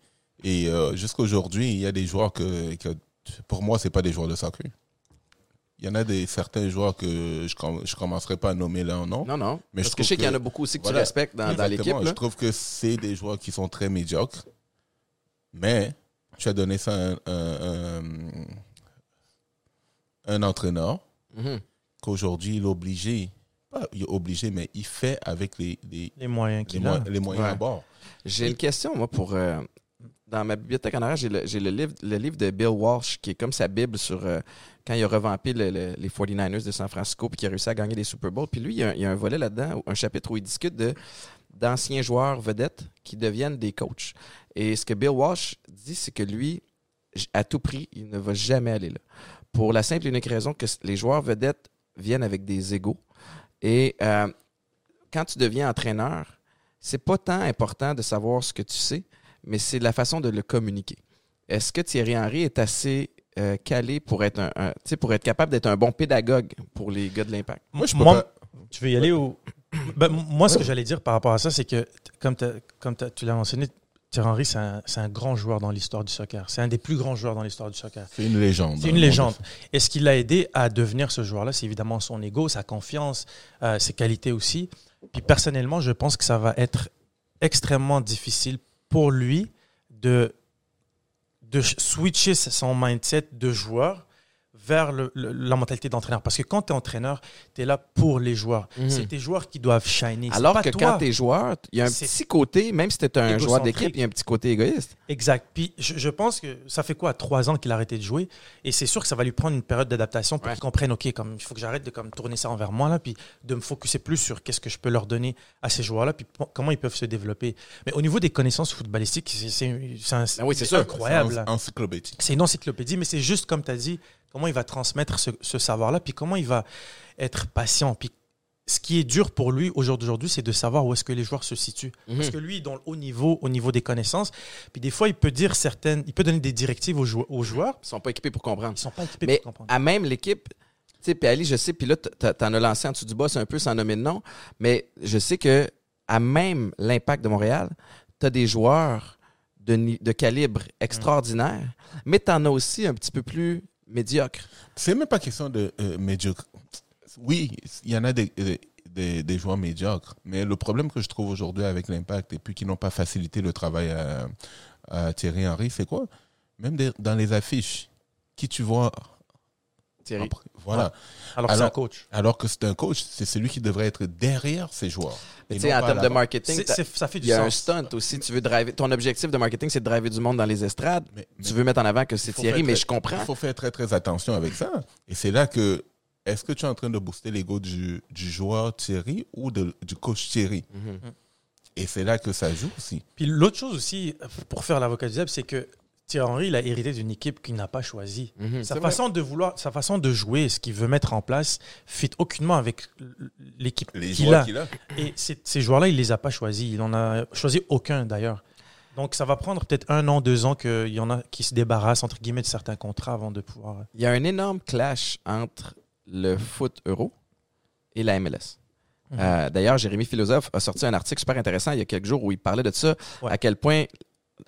Et euh, jusqu'à aujourd'hui, il y a des joueurs que, que pour moi, c'est pas des joueurs de soccer. Il y en a des certains joueurs que je com- je commencerai pas à nommer là non. Non, non. Mais Parce je que je trouve sais qu'il y en a beaucoup aussi que voilà. tu respectes dans, dans l'équipe. Je trouve que c'est des joueurs qui sont très médiocres. Mais tu as donné ça à un, un- un- un entraîneur Mhm. qu'aujourd'hui, il est obligé, pas il est obligé, mais il fait avec les, les, les moyens qu'il mo- a. les moyens Ouais. à bord. J'ai une question, moi, pour. euh, dans ma bibliothèque en arrière, j'ai le, livre, de Bill Walsh, qui est comme sa Bible sur euh, quand il a revampé le- le- les 49ers de San Francisco puis qu'il a réussi à gagner des Super Bowls. Puis lui, il y a, un- volet là-dedans, un chapitre où il discute de d'anciens joueurs vedettes qui deviennent des coachs. Et ce que Bill Walsh dit, c'est que lui, à tout prix, il ne va jamais aller là. Pour la simple et unique raison que les joueurs vedettes viennent avec des égaux. Et euh, quand tu deviens entraîneur, c'est pas tant important de savoir ce que tu sais, mais c'est la façon de le communiquer. Est-ce que Thierry Henry est assez euh, calé pour être un, un- tu sais, pour être capable d'être un bon pédagogue pour les gars de l'impact? Moi, je peux Moi, pas- Tu veux y aller ou. Ben, moi, ce que j'allais dire par rapport à ça, c'est que, comme, comme tu l'as mentionné, Thierry Henry, c'est un, c'est un grand joueur dans l'histoire du soccer. C'est un des plus grands joueurs dans l'histoire du soccer. C'est une légende. C'est une légende. Et ce qui l'a aidé à devenir ce joueur-là, c'est évidemment son ego, sa confiance, euh, ses qualités aussi. Puis personnellement, je pense que ça va être extrêmement difficile pour lui de, de ch- switcher son mindset de joueur vers le- le- la mentalité d'entraîneur. Parce que quand tu es entraîneur, tu es là pour les joueurs. Mhm. C'est tes joueurs qui doivent shiner. Alors pas que toi. quand tu es joueur, il y a un petit côté, même si tu es un joueur d'équipe, il y a un petit côté égoïste. Exact. Puis je, je pense que ça fait quoi, trois ans qu'il a arrêté de jouer, et c'est sûr que ça va lui prendre une période d'adaptation pour Ouais. qu'il comprenne, ok, comme il faut que j'arrête de comme tourner ça envers moi là, puis de me focuser plus sur qu'est-ce que je peux leur donner à ces joueurs-là, puis comment ils peuvent se développer. Mais au niveau des connaissances footballistiques, c'est Ah oui, incroyable. C'est en- encyclopédie. C'est une encyclopédie, mais c'est juste comme tu as dit, comment il va transmettre ce, ce savoir-là, puis comment il va être patient. Puis ce qui est dur pour lui au jour d'aujourd'hui, c'est de savoir où est-ce que les joueurs se situent. Mhm. Parce que lui, dans le haut niveau, au niveau des connaissances, puis des fois, il peut dire certaines, il peut donner des directives aux, jou- aux joueurs. Ils sont pas équipés pour comprendre. Ils sont pas équipés Mais pour comprendre. à même l'équipe, tu sais, puis Ali, je sais, puis là, t'en as lancé en dessous du boss un peu sans nommer de nom, mais je sais que à même l'impact de Montréal, tu as des joueurs de, calibre extraordinaire, mais tu en as aussi un petit peu plus médiocre. C'est même pas question de euh, médiocre. Oui, il y en a des, des, des- joueurs médiocres, mais le problème que je trouve aujourd'hui avec l'impact et puis qui n'ont pas facilité le travail à, à Thierry Henry, c'est quoi? Même dans les affiches, qui tu vois Thierry. après- Voilà. Alors que c'est un coach. Alors que c'est un coach, c'est celui qui devrait être derrière ses joueurs. Tu sais, en termes de marketing, ça fait du y a un stunt aussi. Tu veux driver, ton objectif de marketing, c'est de driver du monde dans les estrades. Mais- Tu veux mettre en avant que c'est Thierry, mais très- je comprends. Il faut faire très très attention avec ça. Et c'est là que, est-ce que tu es en train de booster l'ego du, du joueur Thierry ou de- du coach Thierry? Mhm. Et c'est là que ça joue aussi. Puis l'autre chose aussi, pour faire l'avocat du diable, c'est que Thierry Henry, il a hérité d'une équipe qu'il n'a pas choisie. Mhm. Sa vrai. façon de vouloir, sa façon de jouer, ce qu'il veut mettre en place, fit aucunement avec l'équipe qu'il a. Et ces, joueurs-là, il les a pas choisis. Il en a choisi aucun d'ailleurs. Donc ça va prendre peut-être un an, deux ans qu'il y en a qui se débarrassent entre guillemets de certains contrats avant de pouvoir. Il y a un énorme clash entre le foot euro et la MLS. Mhm. Euh, D'ailleurs, Jérémy Philosophe a sorti un article super intéressant il y a quelques jours où il parlait de ça, Ouais. à quel point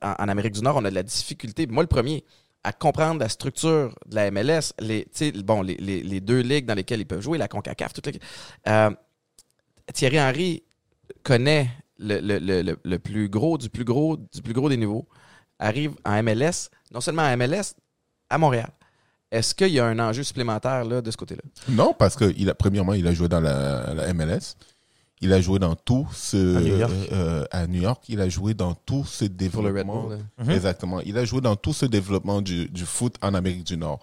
en, Amérique du Nord, on a de la difficulté, moi le premier, à comprendre la structure de la MLS, les, bon, les, les- les deux ligues dans lesquelles ils peuvent jouer, la CONCACAF, toutes les... Euh, Thierry Henry connaît le, le- le- le- le plus gros du plus gros du plus gros des niveaux arrive en MLS, non seulement en MLS, à Montréal. Est-ce qu'il y a un enjeu supplémentaire là, de ce côté-là? Non, parce que il a, premièrement, il a joué dans la, la MLS. Il a joué dans tout ce À New York. euh, à New York. Il a joué dans tout ce Pour le Red développement. Bull. là. Mhm. Exactement. Il a joué dans tout ce développement du, du foot en Amérique du Nord.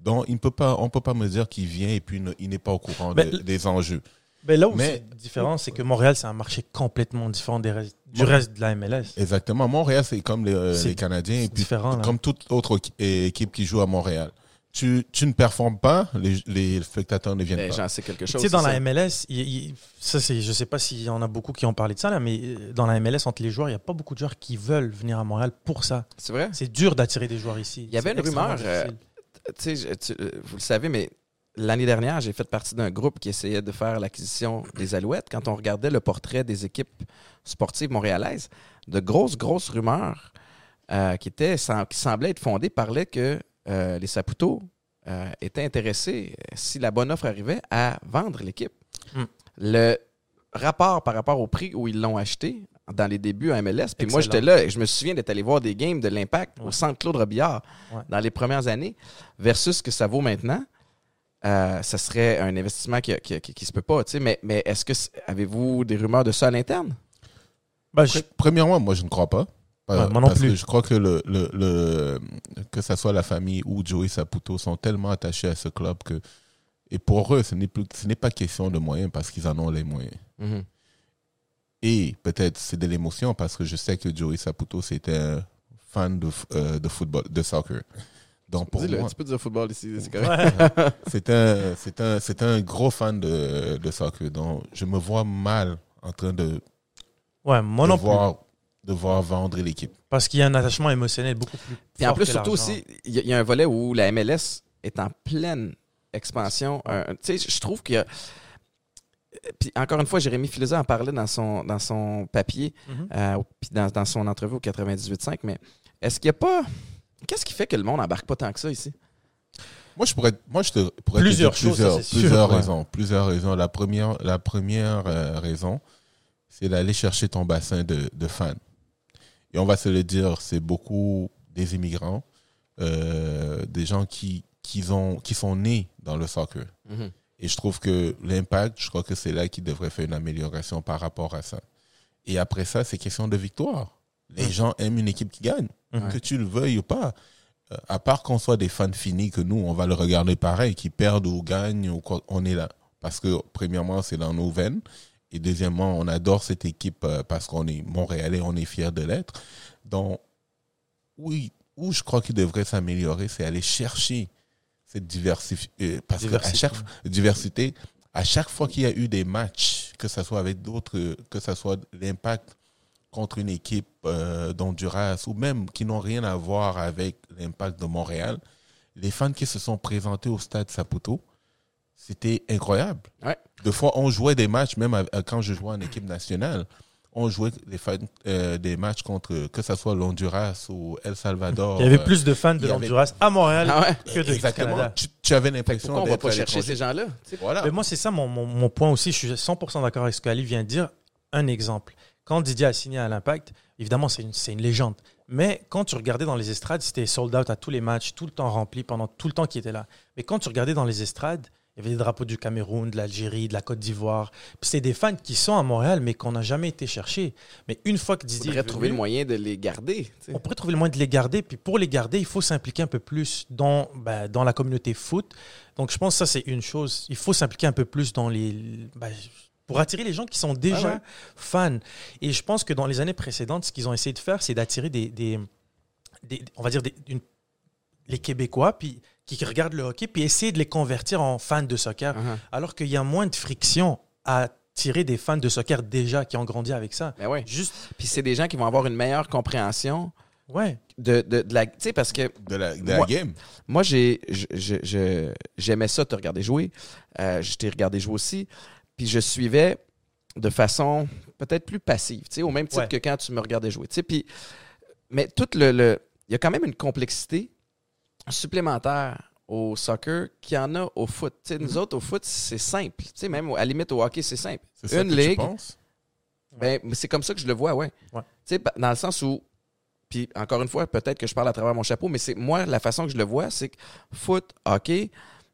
Donc, il ne peut pas, on peut pas me dire qu'il vient et puis ne- il n'est pas au courant Mais de- l- des enjeux. Mais là où c'est différent, c'est que Montréal, c'est un marché complètement différent des restes- du reste de la MLS. Exactement. Montréal, c'est comme les, euh, les Canadiens et c'est puis comme toute autre équi- équipe qui joue à Montréal. Tu, tu ne performes pas, les, les spectateurs ne viennent Ben, pas. J'en sais quelque Tu chose. sais, dans la. MLS, il- il- ça c'est, je sais pas s'il y en a beaucoup qui ont parlé de ça là, mais euh, dans la MLS entre les joueurs, il n'y a pas beaucoup de joueurs qui veulent venir à Montréal pour ça. C'est vrai? C'est dur d'attirer des joueurs ici. Il y avait une rumeur, euh, tu tu- euh, vous le savez, mais l'année dernière, j'ai fait partie d'un groupe qui essayait de faire l'acquisition des Alouettes. Quand on regardait le portrait des équipes sportives montréalaises, de grosses, grosses rumeurs euh, qui, étaient, qui semblaient être fondées parlaient que euh, les Saputo euh, étaient intéressés, euh, si la bonne offre arrivait, à vendre l'équipe. Hmm. Le rapport par rapport au prix où ils l'ont acheté dans les débuts à MLS, puis moi j'étais là et je me souviens d'être allé voir des games de l'Impact au centre Claude Robillard Ouais. dans les premières années versus ce que ça vaut maintenant, euh, ça serait un investissement qui, qui, qui- qui se peut pas. tu sais. Mais, mais est-ce que avez-vous des rumeurs de ça à l'interne? Je- Pre- Premièrement, moi, je ne crois pas. Ouais, moi non parce plus. que je crois que le, le, le- que ça soit la famille ou Joey Saputo sont tellement attachés à ce club que et pour eux, ce n'est plus ce n'est pas question de moyens parce qu'ils en ont les moyens. Mhm. Et peut-être c'est de l'émotion parce que je sais que Joey Saputo c'était un fan de, euh, de football, de soccer. Donc pour moi, tu peux dire football ici, c'est correct. C'est un c'est un c'est un gros fan de, de soccer. Donc je me vois mal en train de, Ouais, moi de non plus. voir voir vendre l'équipe. Parce qu'il y a un attachement émotionnel beaucoup plus. Puis en plus, que surtout aussi, il y, a- il y a un volet où la MLS est en pleine expansion. Un- Tu sais, je trouve qu'il y a. Puis encore une fois, Jérémy Filosa en parlait dans son, dans son papier, Mhm. euh, puis dans, dans son entrevue au 98.5, mais est-ce qu'il n'y a pas. Qu'est-ce qui fait que le monde n'embarque pas tant que ça ici? Moi, je pourrais, moi, je te, pourrais Plusieurs te dire choses, ça, plusieurs, sûr, plusieurs ouais. raisons. Plusieurs raisons. La première, la première euh, raison, c'est d'aller chercher ton bassin de, de fans. Et on va se le dire, c'est beaucoup des immigrants, euh, des gens qui, qui, ont, qui sont nés dans le soccer. Mhm. Et je trouve que l'impact, je crois que c'est là qu'il devrait faire une amélioration par rapport à ça. Et après ça, c'est question de victoire. Les Mm. gens aiment une équipe qui gagne, Mhm. que tu le veuilles ou pas. Euh, à part qu'on soit des fans finis, que nous, on va le regarder pareil, qui perdent ou gagnent, ou quoi, on est là. Parce que, premièrement, c'est dans nos veines. Et deuxièmement, on adore cette équipe euh, parce qu'on est Montréalais, on est fiers de l'être. Donc, oui, où je crois qu'il devrait s'améliorer, c'est aller chercher cette diversité. parce que à Diversité. chaque diversité, à chaque fois qu'il y a eu des matchs, que ce soit avec d'autres, euh, que ce soit l'impact contre une équipe euh, d'Honduras ou même qui n'ont rien à voir avec l'impact de Montréal, les fans qui se sont présentés au stade Saputo, c'était incroyable. Ouais. Deux fois, on jouait des matchs, même à- quand je jouais en équipe nationale, on jouait des, fans- euh, des matchs contre, que ce soit l'Honduras ou El Salvador. Il y avait euh, plus de fans de avait- l'Honduras à Montréal Ah ouais? que de Exactement. Canada. Tu, tu avais l'impression Pourquoi on va pas chercher ces gens-là? Voilà. Mais moi, c'est ça mon, mon- mon point aussi. Je suis 100% d'accord avec ce qu'Ali vient de dire. Un exemple. Quand Didier a signé à l'Impact, évidemment, c'est une, c'est une légende. Mais quand tu regardais dans les estrades, c'était sold out à tous les matchs, tout le temps rempli, pendant tout le temps qu'il était là. Mais quand tu regardais dans les estrades, il y avait des drapeaux du Cameroun, de l'Algérie, de la Côte d'Ivoire. Puis c'est des fans qui sont à Montréal, mais qu'on n'a jamais été chercher. Mais une fois que on Didier. pourrait est trouver le moyen de les garder. tu sais. on pourrait trouver le moyen de les garder. Puis pour les garder, il faut s'impliquer un peu plus dans, ben, dans la communauté foot. Donc je pense que ça, c'est une chose. Il faut s'impliquer un peu plus dans les. ben, pour attirer les gens qui sont déjà Ah ouais. fans. Et je pense que dans les années précédentes, ce qu'ils ont essayé de faire, c'est d'attirer des, des, des- On va dire des- une- les Québécois puis, qui regardent le hockey, puis essayer de les convertir en fans de soccer. Uh-huh. Alors qu'il y a moins de friction à attirer des fans de soccer déjà qui ont grandi avec ça. Ben ouais. Juste. Puis c'est des gens qui vont avoir une meilleure compréhension Ouais. de, de, de la. Tu sais, parce que De la, de la Moi- game. Moi, j'ai, j'aimais ça te regarder jouer. Euh, je t'ai regardé jouer aussi. Puis je suivais de façon peut-être plus passive, tu sais, au même titre Ouais. que quand tu me regardais jouer. tu sais. Puis, mais tout le, le- il y a quand même une complexité supplémentaire au soccer qu'il y en a au foot. Nous autres, au foot, c'est simple. Même à la limite au hockey, c'est simple. Ça Une que ligue. Ben, mais c'est comme ça que je le vois, ouais. Ouais. Dans le sens où, puis encore une fois, peut-être que je parle à travers mon chapeau, mais c'est moi, la façon que je le vois, c'est que foot, hockey,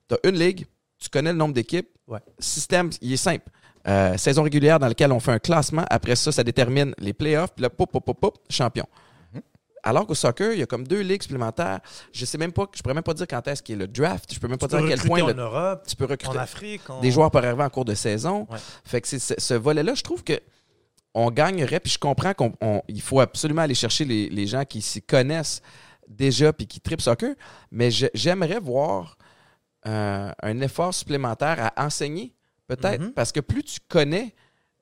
tu as une ligue, tu connais le nombre d'équipes, Ouais. système, il est simple. Euh, saison régulière dans laquelle on fait un classement. Après ça, ça détermine les playoffs. Puis là, pop, pop, pop, pop, champion. Alors qu'au soccer, il y a comme deux ligues supplémentaires. Je sais même pas, je pourrais même pas dire quand est-ce qu'il y a le draft. Je peux même pas Tu dire à quel point le- en Europe, tu peux en recruter Afrique, en- des joueurs peuvent arriver en cours de saison. Ouais. Fait que c'est ce, volet-là, je trouve que on gagnerait. Puis je comprends qu'il faut absolument aller chercher les, les gens qui s'y connaissent déjà puis qui tripent soccer. Mais j'aimerais voir euh, un effort supplémentaire à enseigner, peut-être. Mhm. Parce que plus tu connais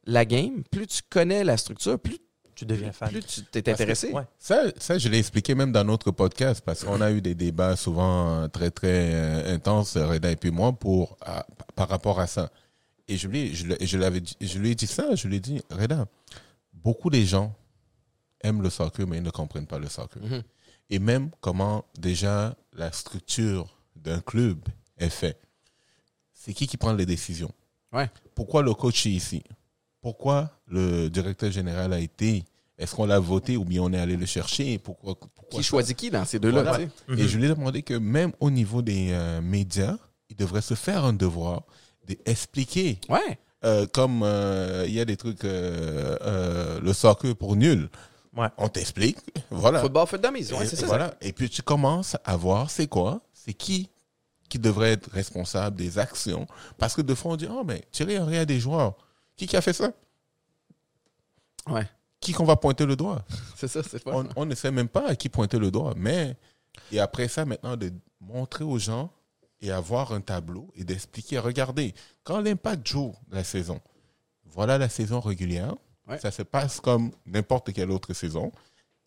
la game, plus tu connais la structure, plus, Tu deviens fan. plus tu t'es intéressé. Ouais. Ça, ça, je l'ai expliqué même dans notre podcast parce qu'on a eu des débats souvent euh, très, très euh, intenses, Reda et puis moi, pour, à- par rapport à ça. Et je lui, ai- je, je l'avais dit, je lui ai dit ça, je lui ai dit, Reda, beaucoup des gens aiment le soccer, mais ils ne comprennent pas le soccer. Mhm. Et même comment déjà la structure d'un club est faite. C'est qui qui prend les décisions? Ouais. Pourquoi le coach est ici? Pourquoi le directeur général a été? Est-ce qu'on l'a voté ou bien on est allé le chercher? Pourquoi, pourquoi Qui ça? choisit qui dans ces deux-là? Voilà. Et je lui ai demandé que même au niveau des euh, médias, il devrait se faire un devoir d'expliquer. Ouais. Euh, comme euh, il y a des trucs, euh, euh, le soccer pour nul. Ouais. On t'explique. Voilà. Football for dummies. Ouais, Et, c'est ça. voilà. Et puis tu commences à voir c'est quoi, c'est qui qui devrait être responsable des actions. Parce que de fois on dit, oh mais Thierry Henry a des joueurs. Qui qui a fait ça? Ouais. Qui qu'on va pointer le doigt? C'est ça, c'est pas. on, on ne sait même pas à qui pointer le doigt. Mais, et après ça, maintenant, de montrer aux gens et avoir un tableau et d'expliquer, regardez, quand l'impact joue la saison, voilà la saison régulière. Ouais. Ça se passe comme n'importe quelle autre saison.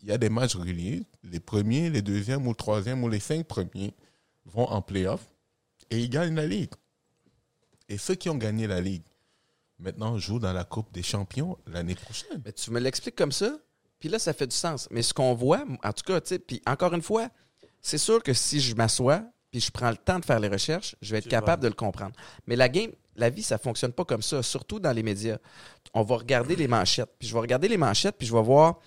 Il y a des matchs réguliers. Les premiers, les deuxièmes ou le troisième ou les cinq premiers vont en playoff et ils gagnent la Ligue. Et ceux qui ont gagné la Ligue, maintenant, jouent dans la Coupe des champions l'année prochaine. Mais tu me l'expliques comme ça, puis là, ça fait du sens. Mais ce qu'on voit, en tout cas, tu sais, puis encore une fois, c'est sûr que si je m'assois, puis je prends le temps de faire les recherches, je vais être Tu capable de le comprendre. Mais la game, la vie, ça fonctionne pas comme ça, surtout dans les médias. On va regarder les manchettes, puis je vais regarder les manchettes, puis je vais voir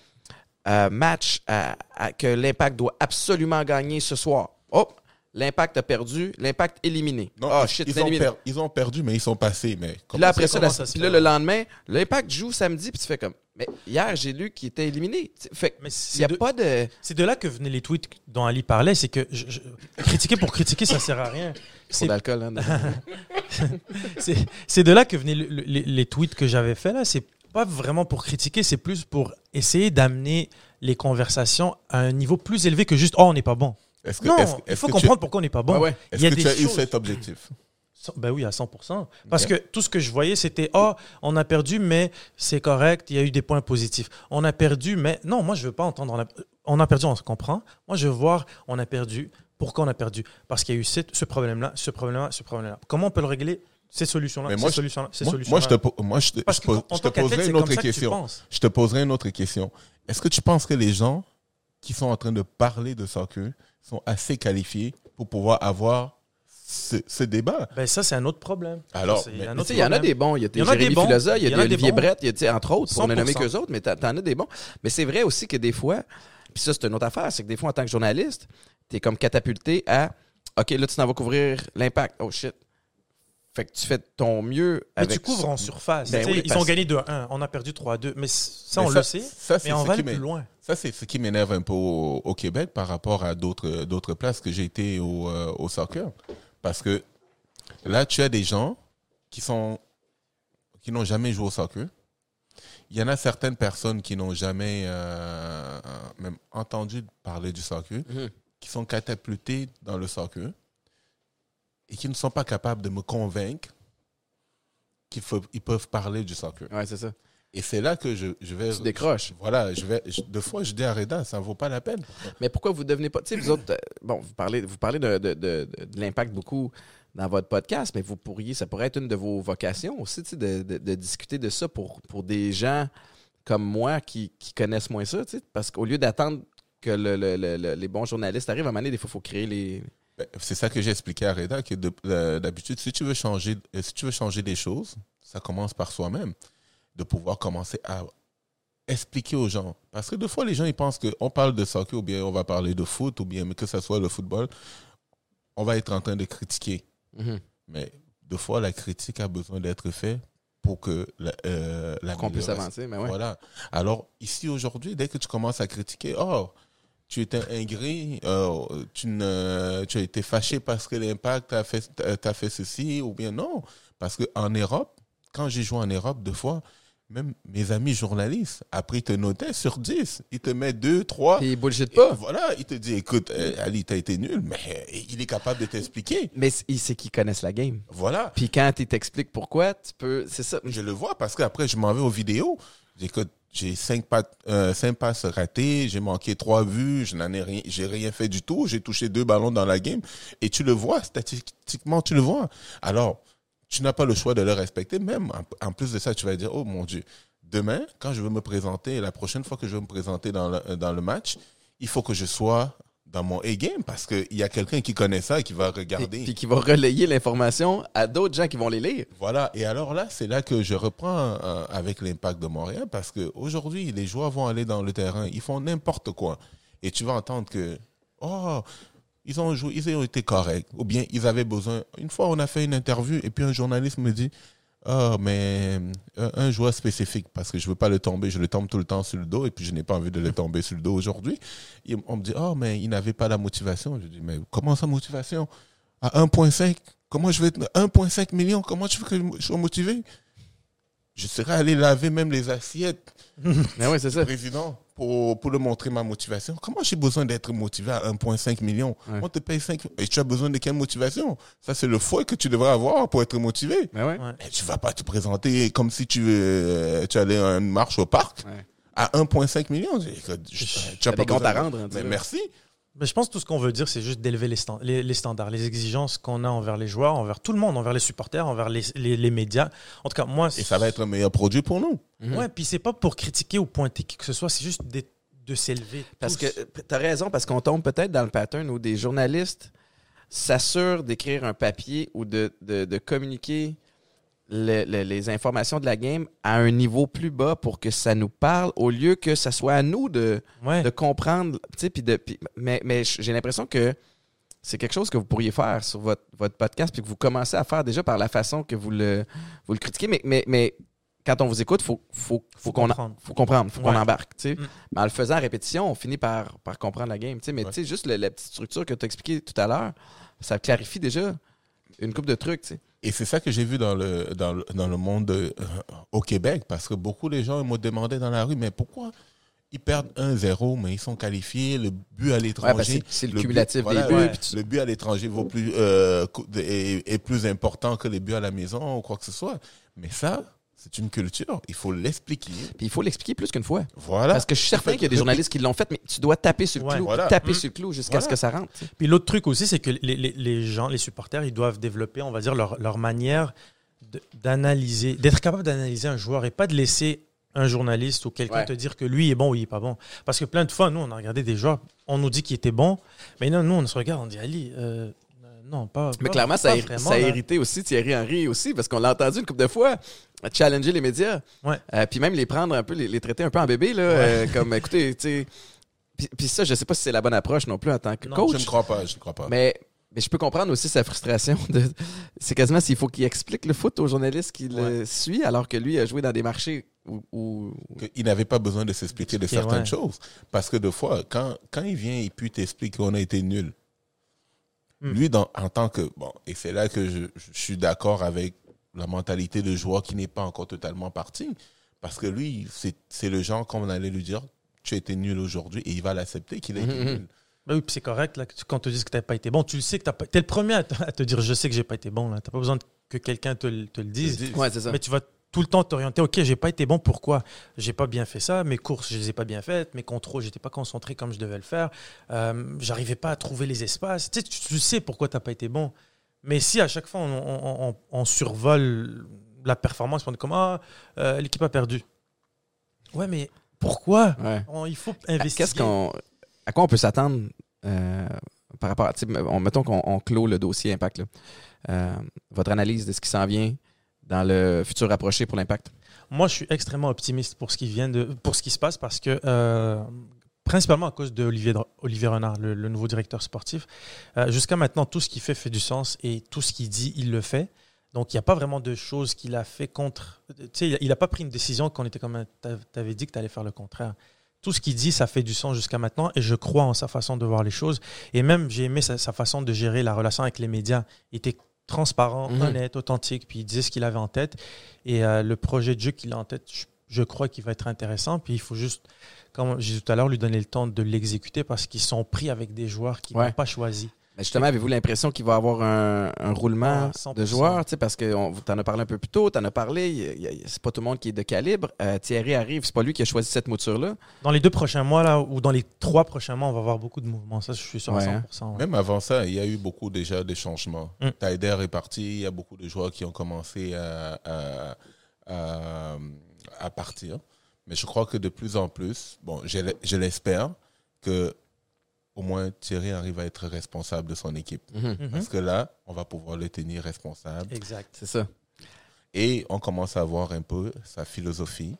euh, match à- à- que l'Impact doit absolument gagner ce soir. Oh, l'Impact a perdu, l'Impact éliminé. Non, oh ils- shit, ils, ont éliminé. per- ils ont perdu, mais ils sont passés. Mais Puis là, après ça, la- puis fait, là, le lendemain, l'Impact joue samedi, puis tu fais comme, mais hier, j'ai lu qu'il était éliminé. Fait Mais n'y a de- pas de. C'est de là que venaient les tweets dont Ali parlait, c'est que je- je- critiquer pour critiquer, ça sert à rien. C'est d'alcool, hein, c'est- c'est de là que venaient le- le- les, les tweets que j'avais faits là. C'est pas vraiment pour critiquer, c'est plus pour essayer d'amener les conversations à un niveau plus élevé que juste oh on n'est pas bon. Est-ce que, Non, est-ce- il faut que tu- comprendre pourquoi on n'est pas bon. Ouais. Est-ce Il y a que des tu as eu cet objectif Ben oui, à 100%. Parce que tout ce que je voyais, c'était oh, on a perdu, mais c'est correct, il y a eu des points positifs. On a perdu, mais non, moi, je veux pas entendre on a, on a perdu, on se comprend. Moi, je veux voir on a perdu. Pourquoi on a perdu? Parce qu'il y a eu ce problème-là, ce problème-là, ce problème-là. Comment on peut le régler Ces solutions-là, Mais ces moi, solutions-là, ces moi, solutions-là. moi, je te, moi, je te, Parce je que pose- en je te tant qu'athlète, poserai une autre question. Je te poserai une autre question. Est-ce que tu penses que les gens qui sont en train de parler de soccer sont assez qualifiés pour pouvoir avoir ce, ce débat Ben ça, c'est un autre problème. Alors, Ça, il y en a des bons. Il y a des Il y en a des Jérémy bons. Filosa, il y a Il y en des a des Olivier bons. Brett, il y a, entre autres, pour ne nommer 100%. qu'eux autres, mais t'en as des bons. Mais c'est vrai aussi que des fois, puis ça, c'est une autre affaire, c'est que des fois, en tant que journaliste, t'es comme catapulté à OK, là, tu t'en vas couvrir l'impact. Oh shit. Fait que tu fais ton mieux Mais avec tu couvres en surface. Ben oui, ils parce- ont gagné 2-1. On a perdu 3-2. Mais ça, Mais on le sait. ça, c'est Mais on va aller plus loin. Ça, c'est ce qui m'énerve un peu au, au Québec par rapport à d'autres d'autres places que j'ai été au, euh, au soccer. Parce que là, tu as des gens qui sont qui n'ont jamais joué au soccer. Il y en a certaines personnes qui n'ont jamais euh, même entendu parler du soccer, Mhm. qui sont catapultées dans le soccer et qui ne sont pas capables de me convaincre qu'ils peuvent parler du soccer. Ouais, c'est ça. Et c'est là que je, je vais... Tu décroches. Voilà, je vais, je- deux fois, je dis à Reda, ça ne vaut pas la peine. Mais pourquoi vous devenez pas. Tu sais, vous autres, euh, bon, vous parlez, vous parlez de, de- de- de- l'impact beaucoup dans votre podcast, mais vous pourriez, ça pourrait être une de vos vocations aussi, tu sais, de, de- de discuter de ça pour, pour des gens comme moi qui, qui connaissent moins ça, tu sais, parce qu'au lieu d'attendre que le- le- le- le- les bons journalistes arrivent, à un moment donné, des fois, il faut créer les. Ben, C'est ça que j'ai expliqué à Reda, que euh, d'habitude, si tu veux changer, euh, si tu veux changer des choses, ça commence par soi-même. De pouvoir commencer à expliquer aux gens. Parce que des fois, les gens, ils pensent qu'on parle de soccer ou bien on va parler de foot ou bien que ce soit le football, on va être en train de critiquer. Mhm. Mais deux fois, la critique a besoin d'être faite pour que la, euh, Qu'on puisse avancer, mais ouais. Voilà. Alors, ici, aujourd'hui, dès que tu commences à critiquer, oh, tu étais ingrat, euh, tu, ne, tu as été fâché parce que l'impact t'a fait, t'a fait ceci, ou bien non. Parce qu'en Europe, quand j'ai joué en Europe, deux fois, même mes amis journalistes, après, ils te notaient sur 10. Ils te mettent 2, 3. Puis il bullshit Et pas. Voilà, il te dit, écoute, euh, Ali, t'as été nul, mais euh, il est capable de t'expliquer. Mais c- il sait qu'ils connaissent la game. Voilà. Puis quand il t'explique pourquoi, tu peux. C'est ça. Je le vois parce qu'après, je m'en vais aux vidéos. J'écoute, j'ai cinq, pattes, euh, passes ratées, j'ai manqué trois vues, je n'en ai rien, j'ai rien fait du tout, j'ai touché deux ballons dans la game. Et tu le vois, statistiquement, tu le vois. Alors, tu n'as pas le choix de le respecter. Même en, en plus de ça, tu vas dire, oh mon Dieu, demain, quand je veux me présenter, la prochaine fois que je veux me présenter dans le, dans le match, il faut que je sois dans mon A-game parce qu'il y a quelqu'un qui connaît ça et qui va regarder. puis qui va relayer l'information à d'autres gens qui vont les lire. Voilà, et alors là, c'est là que je reprends euh, avec l'impact de Montréal parce qu'aujourd'hui, les joueurs vont aller dans le terrain, ils font n'importe quoi. Et tu vas entendre que, oh, ils ont joué, ils ont été corrects, ou bien ils avaient besoin. Une fois, on a fait une interview et puis un journaliste me dit, oh, mais euh, un joueur spécifique, parce que je veux pas le tomber, je le tombe tout le temps sur le dos et puis je n'ai pas envie de le tomber sur le dos aujourd'hui. On me dit, oh, mais il n'avait pas la motivation. Je dis, mais comment ça, motivation? À 1,5 Comment je vais être 1,5 million Comment tu veux que je sois motivé? Je serais allé laver même les assiettes, Mais oui, c'est ça. président, pour, pour le montrer ma motivation. Comment j'ai besoin d'être motivé à 1,5 million Ouais. On te paye 5 et tu as besoin de quelle motivation? Ça, c'est le fouet que tu devrais avoir pour être motivé. Mais ouais. Ouais. Mais tu vas pas te présenter comme si tu, euh, tu allais à une marche au parc Ouais. à 1,5 million. Je- tu as pas des comptes besoin à de- rendre, hein, Mais merci. Mais je pense que tout ce qu'on veut dire, c'est juste d'élever les, stand- les, les standards, les exigences qu'on a envers les joueurs, envers tout le monde, envers les supporters, envers les, les, les médias. En tout cas, moi, Et ça va être un meilleur produit pour nous. Mhm. Ouais, puis c'est pas pour critiquer ou pointer qui que ce soit, c'est juste de, de s'élever. Parce tous. que tu as raison, parce qu'on tombe peut-être dans le pattern où des journalistes s'assurent d'écrire un papier ou de, de, de communiquer le- le- les informations de la game à un niveau plus bas pour que ça nous parle, au lieu que ça soit à nous de, Ouais. de comprendre. de, mais mais j'ai l'impression que c'est quelque chose que vous pourriez faire sur votre, votre podcast, puis que vous commencez à faire déjà par la façon que vous le, vous le critiquez. Mais, mais, mais quand on vous écoute, il faut, faut, faut, Faut qu'on faut comprendre, faut qu'on embarque. Mm. Mais en le faisant à répétition, on finit par, par comprendre la game. Mais Ouais. juste le- la petite structure que tu as expliquée tout à l'heure, ça clarifie déjà une coupe de trucs. tu sais. Et c'est ça que j'ai vu dans le, dans le, dans le monde euh, au Québec, parce que beaucoup de gens me demandaient dans la rue, mais pourquoi ils perdent 1-0, mais ils sont qualifiés, le but à l'étranger. c'est- le, but- cumulatif voilà, des buts. ouais, puis tu- Le but à l'étranger vaut plus, euh, est, est plus important que les buts à la maison ou quoi que ce soit. Mais ça, c'est une culture. Il faut l'expliquer. puis il faut l'expliquer plus qu'une fois. Voilà. Parce que je suis certain qu'il y a des journalistes qui l'ont fait, mais tu dois taper sur le Ouais. clou, Voilà. taper Mm. sur le clou jusqu'à Voilà. ce que ça rentre. Puis l'autre truc aussi, c'est que les, les- les gens, les supporters, ils doivent développer, on va dire, leur, leur manière d'analyser, d'être capable d'analyser un joueur et pas de laisser un journaliste ou quelqu'un Ouais. te dire que lui est bon ou il est pas bon. Parce que plein de fois, nous, on a regardé des joueurs, on nous dit qu'il était bon, mais non, nous, on se regarde, on dit Ali, euh, non, pas. Mais pas- clairement, ça, a, vraiment, ça a là. hérité aussi Thierry Henry aussi, parce qu'on l'a entendu une couple de fois challenger les médias. Ouais. Euh, puis même les prendre un peu, les, les traiter un peu en bébé, là, euh, comme écoutez, tu sais. Puis, puis ça, je sais pas si c'est la bonne approche non plus en tant que Non, coach. Je ne crois pas, je ne crois pas. Mais, mais je peux comprendre aussi sa frustration. De, c'est quasiment s'il faut qu'il explique le foot aux journalistes qui le suit, alors que lui a joué dans des marchés où. où- il n'avait pas besoin de s'expliquer de certaines choses. Parce que des fois, quand, quand il vient et puis t'explique qu'on a été nul, Hmm. lui, dans, en tant que. Bon, et c'est là que je, je suis d'accord avec la mentalité de joueur qui n'est pas encore totalement parti. Parce que lui, c'est c'est le genre qu'on allait lui dire tu as été nul aujourd'hui et il va l'accepter qu'il a été Mhm. nul. Ben oui, c'est correct, là, quand on te dit que tu n'as pas été bon, tu le sais que tu pas. Tu es le premier à te, à te dire je sais que j'ai pas été bon. Tu n'as pas besoin que quelqu'un te, le- te le dise. Ouais, ça. Mais tu vas tout le temps t'orienter. Ok, j'ai pas été bon. Pourquoi? J'ai pas bien fait ça. Mes courses, je les ai pas bien faites. Mes contrôles, j'étais pas concentré comme je devais le faire. Euh, J'arrivais pas à trouver les espaces. Tu sais, tu, tu sais pourquoi t'as pas été bon. Mais si à chaque fois on, on- on- on survole la performance, on est comme ah euh, l'équipe a perdu. Ouais, mais pourquoi? Ouais. Il faut investir. Qu'est-ce qu'on, à quoi on peut s'attendre euh, par rapport à, on- mettons qu'on on clôt le dossier Impact, là. Euh, votre analyse de ce qui s'en vient, dans le futur rapproché pour l'impact? Moi, je suis extrêmement optimiste pour ce qui vient de, pour ce qui se passe parce que principalement à cause de Olivier, Olivier Renard, le, nouveau directeur sportif. Euh, jusqu'à maintenant, tout ce qu'il fait fait du sens et tout ce qu'il dit, il le fait. Donc, il n'y a pas vraiment de choses qu'il a fait contre. Tu sais, il n'a pas pris une décision qu'on était comme. Tu avais dit que tu allais faire le contraire. Tout ce qu'il dit, ça fait du sens jusqu'à maintenant et je crois en sa façon de voir les choses. Et même, j'ai aimé sa, façon de gérer la relation avec les médias. Il était transparent, mhm. honnête, authentique, puis il disait ce qu'il avait en tête. Et euh, le projet de jeu qu'il a en tête, je, crois qu'il va être intéressant. Puis il faut juste, comme j'ai dit tout à l'heure, lui donner le temps de l'exécuter parce qu'ils sont pris avec des joueurs qu'ils n'ont pas choisis justement, avez-vous l'impression qu'il va y avoir un, roulement ah, de joueurs? Parce que tu en as parlé un peu plus tôt, tu en as parlé, c'est pas tout le monde qui est de calibre. Euh, Thierry arrive, c'est pas lui qui a choisi cette mouture-là. Dans les deux prochains mois, là, ou dans les trois prochains mois, on va avoir beaucoup de mouvements. Ça, je suis sûr à 100%. Hein. Même avant ça, il y a eu beaucoup déjà de changements. Mm. Taider est parti, il y a beaucoup de joueurs qui ont commencé à, à partir. Mais je crois que de plus en plus, bon, je l'espère, que au moins Thierry arrive à être responsable de son équipe. Mhm. Mhm. Parce que là, on va pouvoir le tenir responsable. Exact. C'est ça. Et on commence à voir un peu sa philosophie.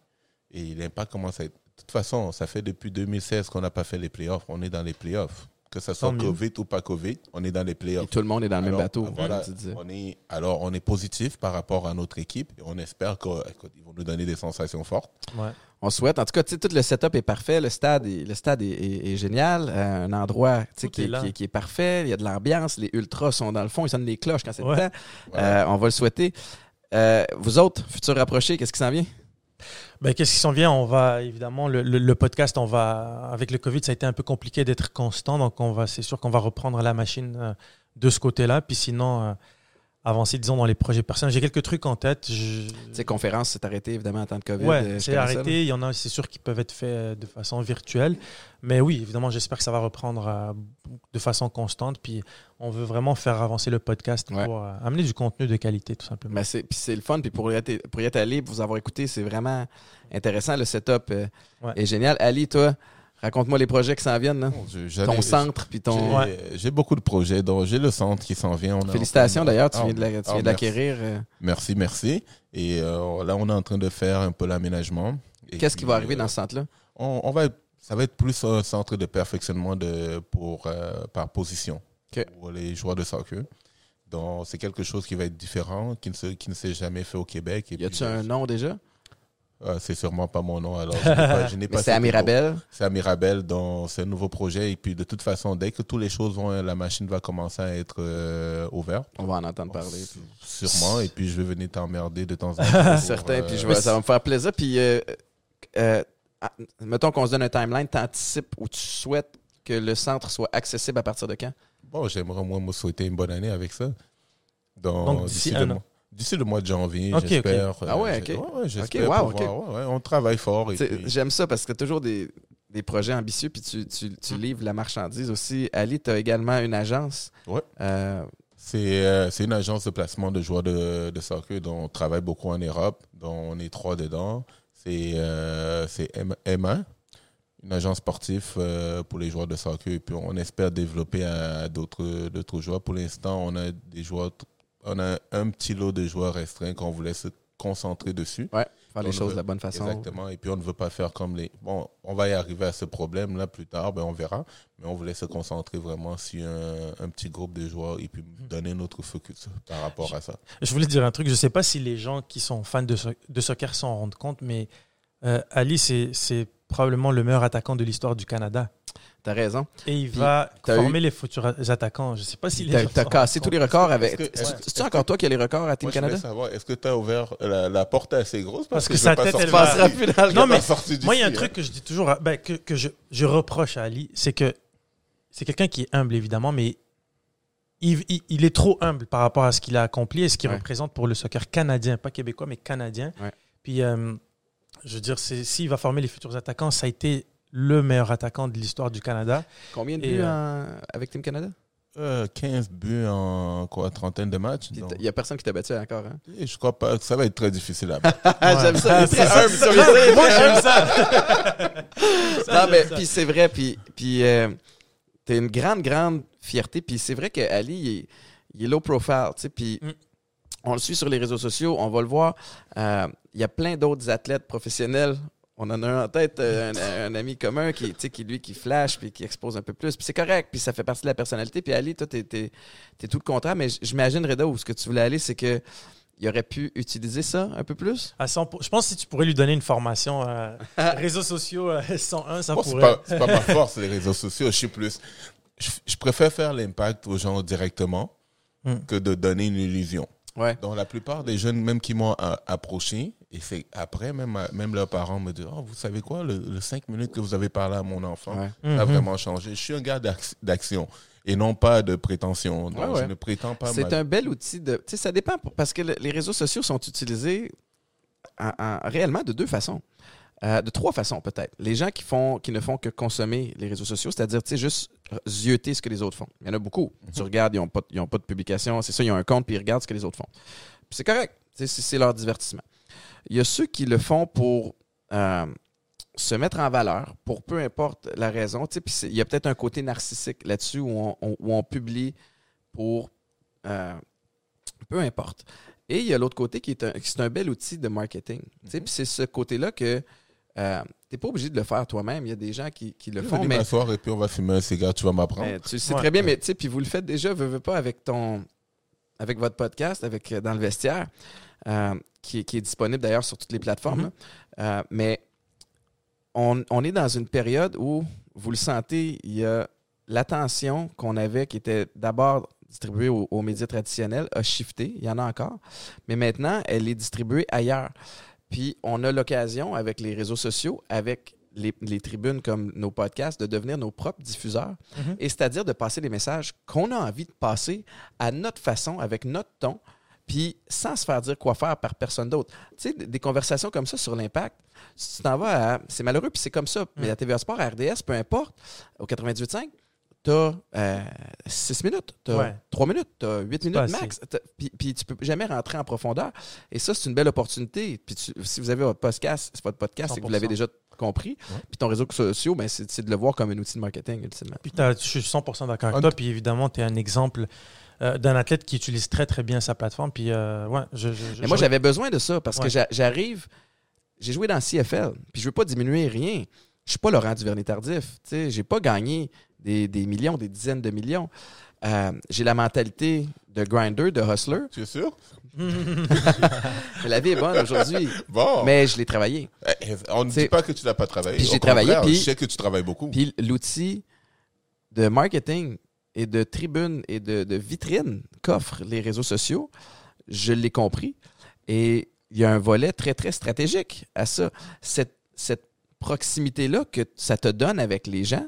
Et l'impact commence à être. De toute façon, ça fait depuis 2016 qu'on n'a pas fait les playoffs. On est dans les playoffs. Que ce soit Covid ou pas Covid, on est dans les playoffs. Et tout le monde est dans le même bateau. Voilà, on est, alors, on est positif par rapport à notre équipe et on espère qu'ils vont nous donner des sensations fortes. Ouais on souhaite. En tout cas, tout le setup est parfait. Le stade est, le stade est, génial. Euh, un endroit qui est, qui, est, parfait. Il y a de l'ambiance. Les ultras sont dans le fond. Ils sonnent les cloches quand c'est le temps. Euh, on va le souhaiter. Euh, vous autres, futurs rapprochés, qu'est-ce qui s'en vient? Ben, qu'est-ce qui s'en vient? On va, évidemment, le, podcast, on va, avec le COVID, ça a été un peu compliqué d'être constant. Donc, on va, c'est sûr qu'on va reprendre la machine de ce côté-là. Puis sinon, avancer, disons, dans les projets personnels. J'ai quelques trucs en tête. Ces conférences, c'est arrêté évidemment en temps de COVID. Oui, euh, c'est arrêté. Il y en a, c'est sûr, qui peuvent être faits euh, de façon virtuelle. Mais oui, évidemment, j'espère que ça va reprendre euh, de façon constante. Puis on veut vraiment faire avancer le podcast pour amener du contenu de qualité, tout simplement. Mais c'est, puis c'est le fun. Puis pour y être, pour y être allé, pour vous avoir écouté, c'est vraiment intéressant. Le setup est génial. Ali, toi, Raconte-moi les projets qui s'en viennent. ton centre, puis ton. J'ai beaucoup de projets. Donc, j'ai le centre qui s'en vient. Félicitations d'ailleurs, tu viens de ah, l'acquérir. Euh. Merci, merci. Et euh, là, on est en train de faire un peu l'aménagement. Qu'est-ce qui va arriver dans ce centre-là? On, va, ça va être plus un centre de perfectionnement de, pour, euh, par position pour les joueurs de soccer. Donc, c'est quelque chose qui va être différent, qui ne, qui ne s'est jamais fait au Québec. Y a-t-il un nom déjà? Euh, c'est sûrement pas mon nom. Alors, je n'ai pas. c'est à Mirabel. C'est à Mirabel, c'est un nouveau projet. Et puis, de toute façon, dès que toutes les choses vont, la machine va commencer à être euh, ouverte. On va en entendre parler. Sûrement. Et puis, je vais venir t'emmerder de temps en temps. Certain. puis, je ça va me faire plaisir. Puis, euh, ah, mettons qu'on se donne un timeline, tu anticipes ou tu souhaites que le centre soit accessible à partir de quand? Bon, j'aimerais moi me souhaiter une bonne année avec ça. Donc, d'ici un an. D'ici le mois de janvier, j'espère. Ah ouais, ok. j'espère on travaille fort. J'aime ça parce que tu toujours des, projets ambitieux puis tu, mm. livres la marchandise aussi. Ali, tu as également une agence. Oui. Euh, euh, c'est une agence de placement de joueurs de, de, soccer dont on travaille beaucoup en Europe, dont on est trois dedans. C'est euh, M1, une agence sportive euh, pour les joueurs de soccer. Et puis on espère développer à d'autres joueurs. Pour l'instant, on a des joueurs on a un petit lot de joueurs restreints qu'on voulait se concentrer dessus. Ouais, faire les choses de la bonne façon. Exactement. Et puis, on ne veut pas faire comme les. Bon, on va y arriver à ce problème-là plus tard, ben, on verra. Mais on voulait se concentrer vraiment sur un, petit groupe de joueurs et puis mhm. donner notre focus par rapport à ça. Je voulais dire un truc. Je ne sais pas si les gens qui sont fans de, de soccer s'en rendent compte, mais euh, Ali, c'est probablement le meilleur attaquant de l'histoire du Canada. T'as raison. Et il va former les futurs attaquants. Je sais pas si les T'as cassé tous les records avec. C'est encore toi qui as les records à Team Canada? est-ce que tu as ouvert la, porte assez grosse? Parce, que, sa tête, elle va... plus dans Non, mais moi, il y a un truc que je dis toujours, ben, que, que je, je, reproche à Ali, c'est que c'est quelqu'un qui est humble, évidemment, mais il, il, est trop humble par rapport à ce qu'il a accompli et ce qu'il représente pour le soccer canadien, pas québécois, mais canadien. Puis, euh, je veux dire, s'il va former les futurs attaquants, ça a été le meilleur attaquant de l'histoire du Canada. Combien de buts euh, avec Team Canada? 15 euh, buts en quoi, trentaine de matchs. Il n'y a personne qui t'a battu encore. Hein? je crois pas. Ça va être très difficile à battre. j'aime ça. Moi, j'aime ça. non, mais puis c'est vrai. Puis, puis euh, t'as une grande, grande fierté. Puis c'est vrai qu'Ali, il, il, est low profile. Tu sais, puis. Mm. On le suit sur les réseaux sociaux, on va le voir. Euh, Il y a plein d'autres athlètes professionnels. On en a un en tête, euh, un, un ami commun qui, tu sais, qui lui, qui flash puis qui expose un peu plus. Puis c'est correct, puis ça fait partie de la personnalité. Puis Ali, toi, t'es, t'es, t'es tout le contraire. Mais j'imagine, Reda, où ce que tu voulais aller, c'est que il aurait pu utiliser ça un peu plus? À 100 je pense que si tu pourrais lui donner une formation euh, réseaux sociaux euh, 101, ça Moi, c'est pourrait. pas, c'est pas ma force, les réseaux sociaux. Je suis plus. Je, je préfère faire l'impact aux gens directement Hmm. que de donner une illusion. Ouais. Donc, la plupart des jeunes, même qui m'ont euh, approché, et c'est après, même, euh, même leurs parents me disent Oh, vous savez quoi, le, le cinq minutes que vous avez parlé à mon enfant, Ouais. ça a Mhm. vraiment changé. Je suis un gars d'ac- d'action et non pas de prétention. Donc, Ouais, ouais. je ne prétends pas. C'est ma- un bel outil de. Tu sais, ça dépend pour- parce que le- les réseaux sociaux sont utilisés en- en- réellement de deux façons. Euh, de trois façons peut-être. Les gens qui font, qui ne font que consommer les réseaux sociaux, c'est-à-dire tu sais, juste zioter ce que les autres font. Il y en a beaucoup. Tu regardes, ils n'ont pas, de- ils ont pas de publication, c'est ça, ils ont un compte puis ils regardent ce que les autres font. Puis c'est correct. C'est leur divertissement. Il y a ceux qui le font pour euh, se mettre en valeur, pour peu importe la raison. Tu sais, il y a peut-être un côté narcissique là-dessus où on, on- où on publie pour euh, peu importe. Et il y a l'autre côté qui est un, qui c'est un bel outil de marketing. Tu sais, Puis c'est ce côté-là que euh, tu n'es pas obligé de le faire toi-même. Il y a des gens qui, qui le Je vais font, aller mais m'asseoir et puis on va fumer un cigare, tu vas m'apprendre. tu sais Ouais. très bien, mais tu sais, puis vous le faites déjà, veux, veux pas, avec ton avec votre podcast, avec euh, Dans le vestiaire, euh, qui, est- qui est disponible d'ailleurs sur toutes les plateformes. Mhm. là. Euh, mais on, on est dans une période où, vous le sentez, il y a l'attention qu'on avait, qui était d'abord distribuée aux, aux médias traditionnels, a shifté. Il y en a encore. Mais maintenant, elle est distribuée ailleurs. Puis on a l'occasion, avec les réseaux sociaux, avec les, les tribunes comme nos podcasts, de devenir nos propres diffuseurs. Mhm. Et c'est-à-dire de passer les messages qu'on a envie de passer à notre façon, avec notre ton, puis sans se faire dire quoi faire par personne d'autre. Tu sais, des conversations comme ça sur l'impact, tu t'en vas à... C'est malheureux, puis c'est comme ça. Mais à TVA Sport, à RDS, peu importe, au 98.5, t'as 6 minutes, t'as Ouais. 3 minutes, t'as 8 minutes max. Puis, tu peux jamais rentrer en profondeur. Et ça, c'est une belle opportunité. Puis si vous avez votre podcast, c'est votre podcast, c'est que vous l'avez 100%. déjà compris. Puis ton réseau social, ben, c'est de le voir comme un outil de marketing, ultimement. Puis je suis 100% d'accord avec toi. Puis évidemment, tu es un exemple euh, d'un athlète qui utilise très très bien sa plateforme. Puis euh, ouais, je, je- je- Mais moi, je- j'avais besoin de ça parce que Ouais. j'arrive. J'ai joué dans CFL, puis je veux pas diminuer rien. Je suis pas Laurent Duvernay-Tardif. Tu sais, j'ai pas gagné des, des millions, des dizaines de millions. Euh, j'ai la mentalité de grinder, de hustler. Es sûr? Mais la vie est bonne aujourd'hui. Bon. Mais je l'ai travaillé. Eh, On ne C'est- dit pas que tu n'as pas travaillé. Puis j'ai travaillé, puis- Je sais que tu travailles beaucoup. Puis l'outil de marketing et de tribune et de, de vitrine qu'offrent les réseaux sociaux, je l'ai compris. Et il y a un volet très, très stratégique à ça. Cette, cette proximité-là que ça te donne avec les gens,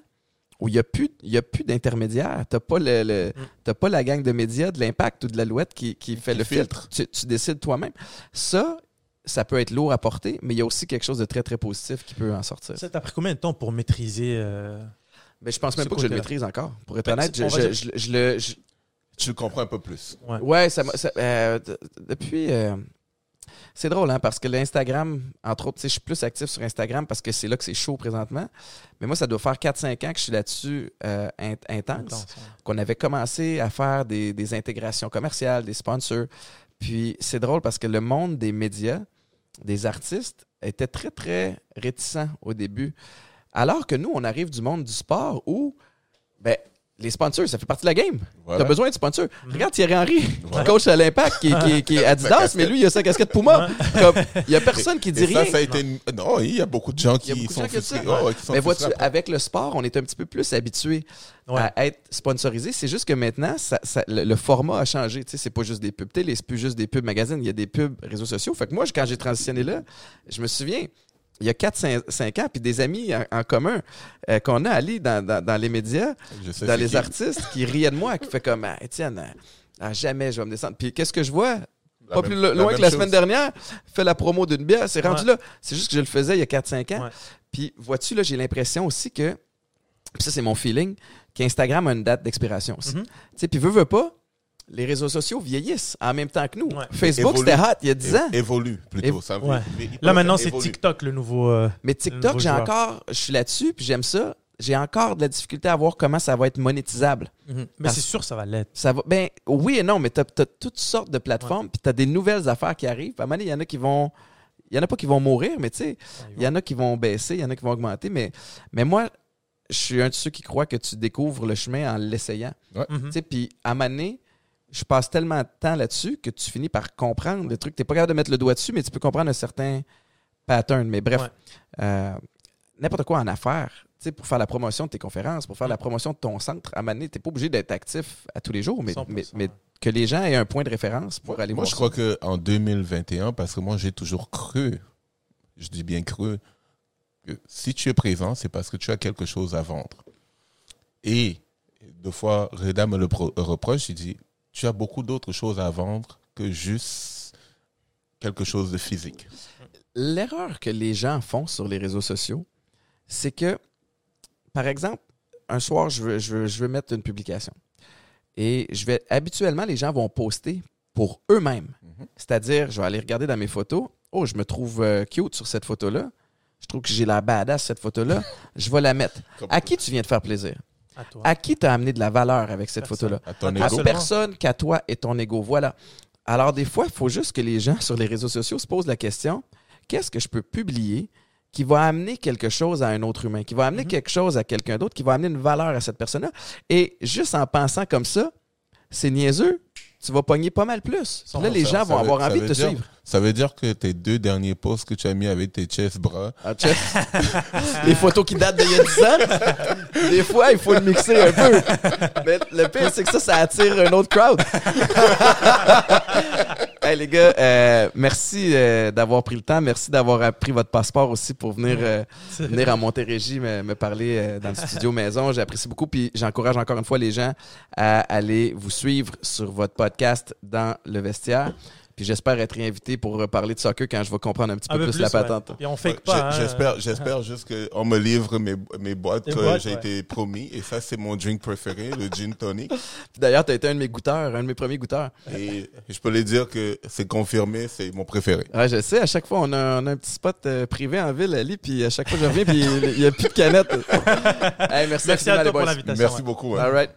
où il n'y a plus, il y a plus d'intermédiaire. Tu n'as pas, le, le- t'as pas la gang de médias, de l'impact ou de l'alouette qui, qui fait le filtre. Tu, tu décides toi-même. Ça, ça peut être lourd à porter, mais il y a aussi quelque chose de très, très positif qui peut en sortir. Ça t'a pris combien de temps pour maîtriser euh, Mais je pense même pas que je le maîtrise encore. Pour être Ben, honnête, je, je- je- je le. je- Tu le comprends un peu plus. ouais. ouais, ça, m'a- ça- euh, depuis. euh, c'est drôle, hein, parce que l'Instagram, entre autres, je suis plus actif sur Instagram parce que c'est là que c'est chaud présentement. Mais moi, ça doit faire 4-5 ans que je suis là-dessus euh, int- intense. Intense, ouais. Qu'on avait commencé à faire des, des intégrations commerciales, des sponsors. Puis c'est drôle parce que le monde des médias, des artistes, était très, très réticent au début. Alors que nous, on arrive du monde du sport où, ben, les sponsors, ça fait partie de la game. Voilà. T'as besoin de sponsors. Mhm. Regarde Thierry Henry, Voilà. qui coach à l'Impact, qui, qui- qui est Adidas, mais lui, il a sa casquette Puma. Il y a personne qui dit Et rien. ça, ça a été une- Non, il y a beaucoup de gens qui de sont gens frustrés. Oh, ouais, qui sont Mais vois-tu, avec le sport, on est un petit peu plus habitué Ouais. à être sponsorisé. C'est juste que maintenant, ça- ça- le, le format a changé. Tu sais, c'est pas juste des pubs télé, c'est plus juste des pubs magazines. Il y a des pubs réseaux sociaux. Fait que moi, quand j'ai transitionné là, je me souviens, il y a 4-5 ans, puis des amis en, en commun euh, qu'on a allés dans, dans- dans les médias, sais dans les qui. artistes, qui riaient de moi, qui fait comme, Ah, Étienne, euh, ah, jamais je vais me descendre. Puis qu'est-ce que je vois? La pas même- plus lo- loin que la chose. semaine dernière, fait la promo d'une bière, c'est rendu Ouais. là. C'est juste que je le faisais il y a 4-5 ans. Ouais. Puis vois-tu, là, j'ai l'impression aussi que, puis ça c'est mon feeling, qu'Instagram a une date d'expiration aussi. Mhm. Tu sais, puis veut, veut pas, les réseaux sociaux vieillissent en même temps que nous. Ouais. Facebook, c'était hot il y a 10 ans. Évolue plutôt. Évo- ça Ouais. mais Là maintenant, c'est. TikTok le nouveau. euh, Mais TikTok, j'ai encore, je suis là-dessus, puis j'aime ça. j'ai encore de la difficulté à voir comment ça va être monétisable. Mais Parce- c'est sûr, ça va l'être. Ça va, ben oui et non, mais tu as, toutes sortes de plateformes, puis tu as des nouvelles affaires qui arrivent. À un moment donné, il y en a qui vont. Il y en a pas qui vont mourir, mais tu sais, il y en a qui vont baisser, il y en a qui vont augmenter. Mais, mais moi, je suis un de ceux qui croient que tu découvres le chemin en l'essayant. Mhm. Tu sais, Puis à un moment donné, je passe tellement de temps là-dessus que tu finis par comprendre des trucs. Tu n'es pas capable de mettre le doigt dessus, mais tu peux comprendre un certain pattern. Mais bref, Ouais. euh, n'importe quoi en affaires, tu sais, pour faire la promotion de tes conférences, pour faire la promotion de ton centre, à donné, tu n'es pas obligé d'être actif à tous les jours, mais, 100%, mais, mais que les gens aient un point de référence pour aller Moi, voir je crois qu'en 2021, parce que moi, j'ai toujours cru, je dis bien cru, que si tu es présent, c'est parce que tu as quelque chose à vendre. Et deux fois, Reda me le pro- reproche, il dit, tu as beaucoup d'autres choses à vendre que juste quelque chose de physique. L'erreur que les gens font sur les réseaux sociaux, c'est que, par exemple, un soir, je veux, je veux, je veux mettre une publication. Et je vais habituellement, les gens vont poster pour eux-mêmes. Mhm. C'est-à-dire, je vais aller regarder dans mes photos. Oh, je me trouve euh, cute sur cette photo-là. Je trouve que j'ai la badass sur cette photo-là. je vais la mettre. À qui tu viens de faire plaisir? À toi. À qui tu as amené de la valeur avec cette photo-là? À ton À À ego. seulement. personne qu'à toi et ton ego. Voilà. Alors, des fois, il faut juste que les gens sur les réseaux sociaux se posent la question qu'est-ce que je peux publier qui va amener quelque chose à un autre humain, qui va amener Mhm. quelque chose à quelqu'un d'autre, qui va amener une valeur à cette personne-là? Et juste en pensant comme ça, c'est niaiseux, tu vas pogner pas mal plus. Là, les Ça- gens ça vont veut- avoir envie de te dire- suivre. Ça veut dire que tes deux derniers posts que tu as mis avec tes chest bras, Ah, les photos qui datent d'il y a 10 ans, des fois, il faut le mixer un peu. Mais le pire, c'est que ça, ça attire un autre crowd. hey, les gars, euh, merci euh, d'avoir pris le temps. Merci d'avoir pris votre passeport aussi pour venir, euh, venir en Montérégie me, me parler euh, dans le studio maison. J'apprécie beaucoup. Puis j'encourage encore une fois les gens à aller vous suivre sur votre podcast dans le vestiaire. Puis j'espère être réinvité pour parler de soccer quand je vais comprendre un petit Un peu peu plus, la ouais. patente. Et on fake Ouais, pas. hein. J'espère, j'espère juste qu'on me livre mes, mes boîtes que boîtes, j'ai ouais. été promis. Et ça, c'est mon drink préféré, le gin tonic. D'ailleurs, tu as été un de mes goûteurs, un de mes premiers goûteurs. Et je peux les dire que c'est confirmé, c'est mon préféré. Ouais, je sais, à chaque fois, on a, on a un petit spot euh, privé en ville, Ali, puis à chaque fois je reviens, puis il n'y a plus de canettes. Hey, merci Merci à les toi pour l'invitation. Merci ouais. beaucoup. hein. All right.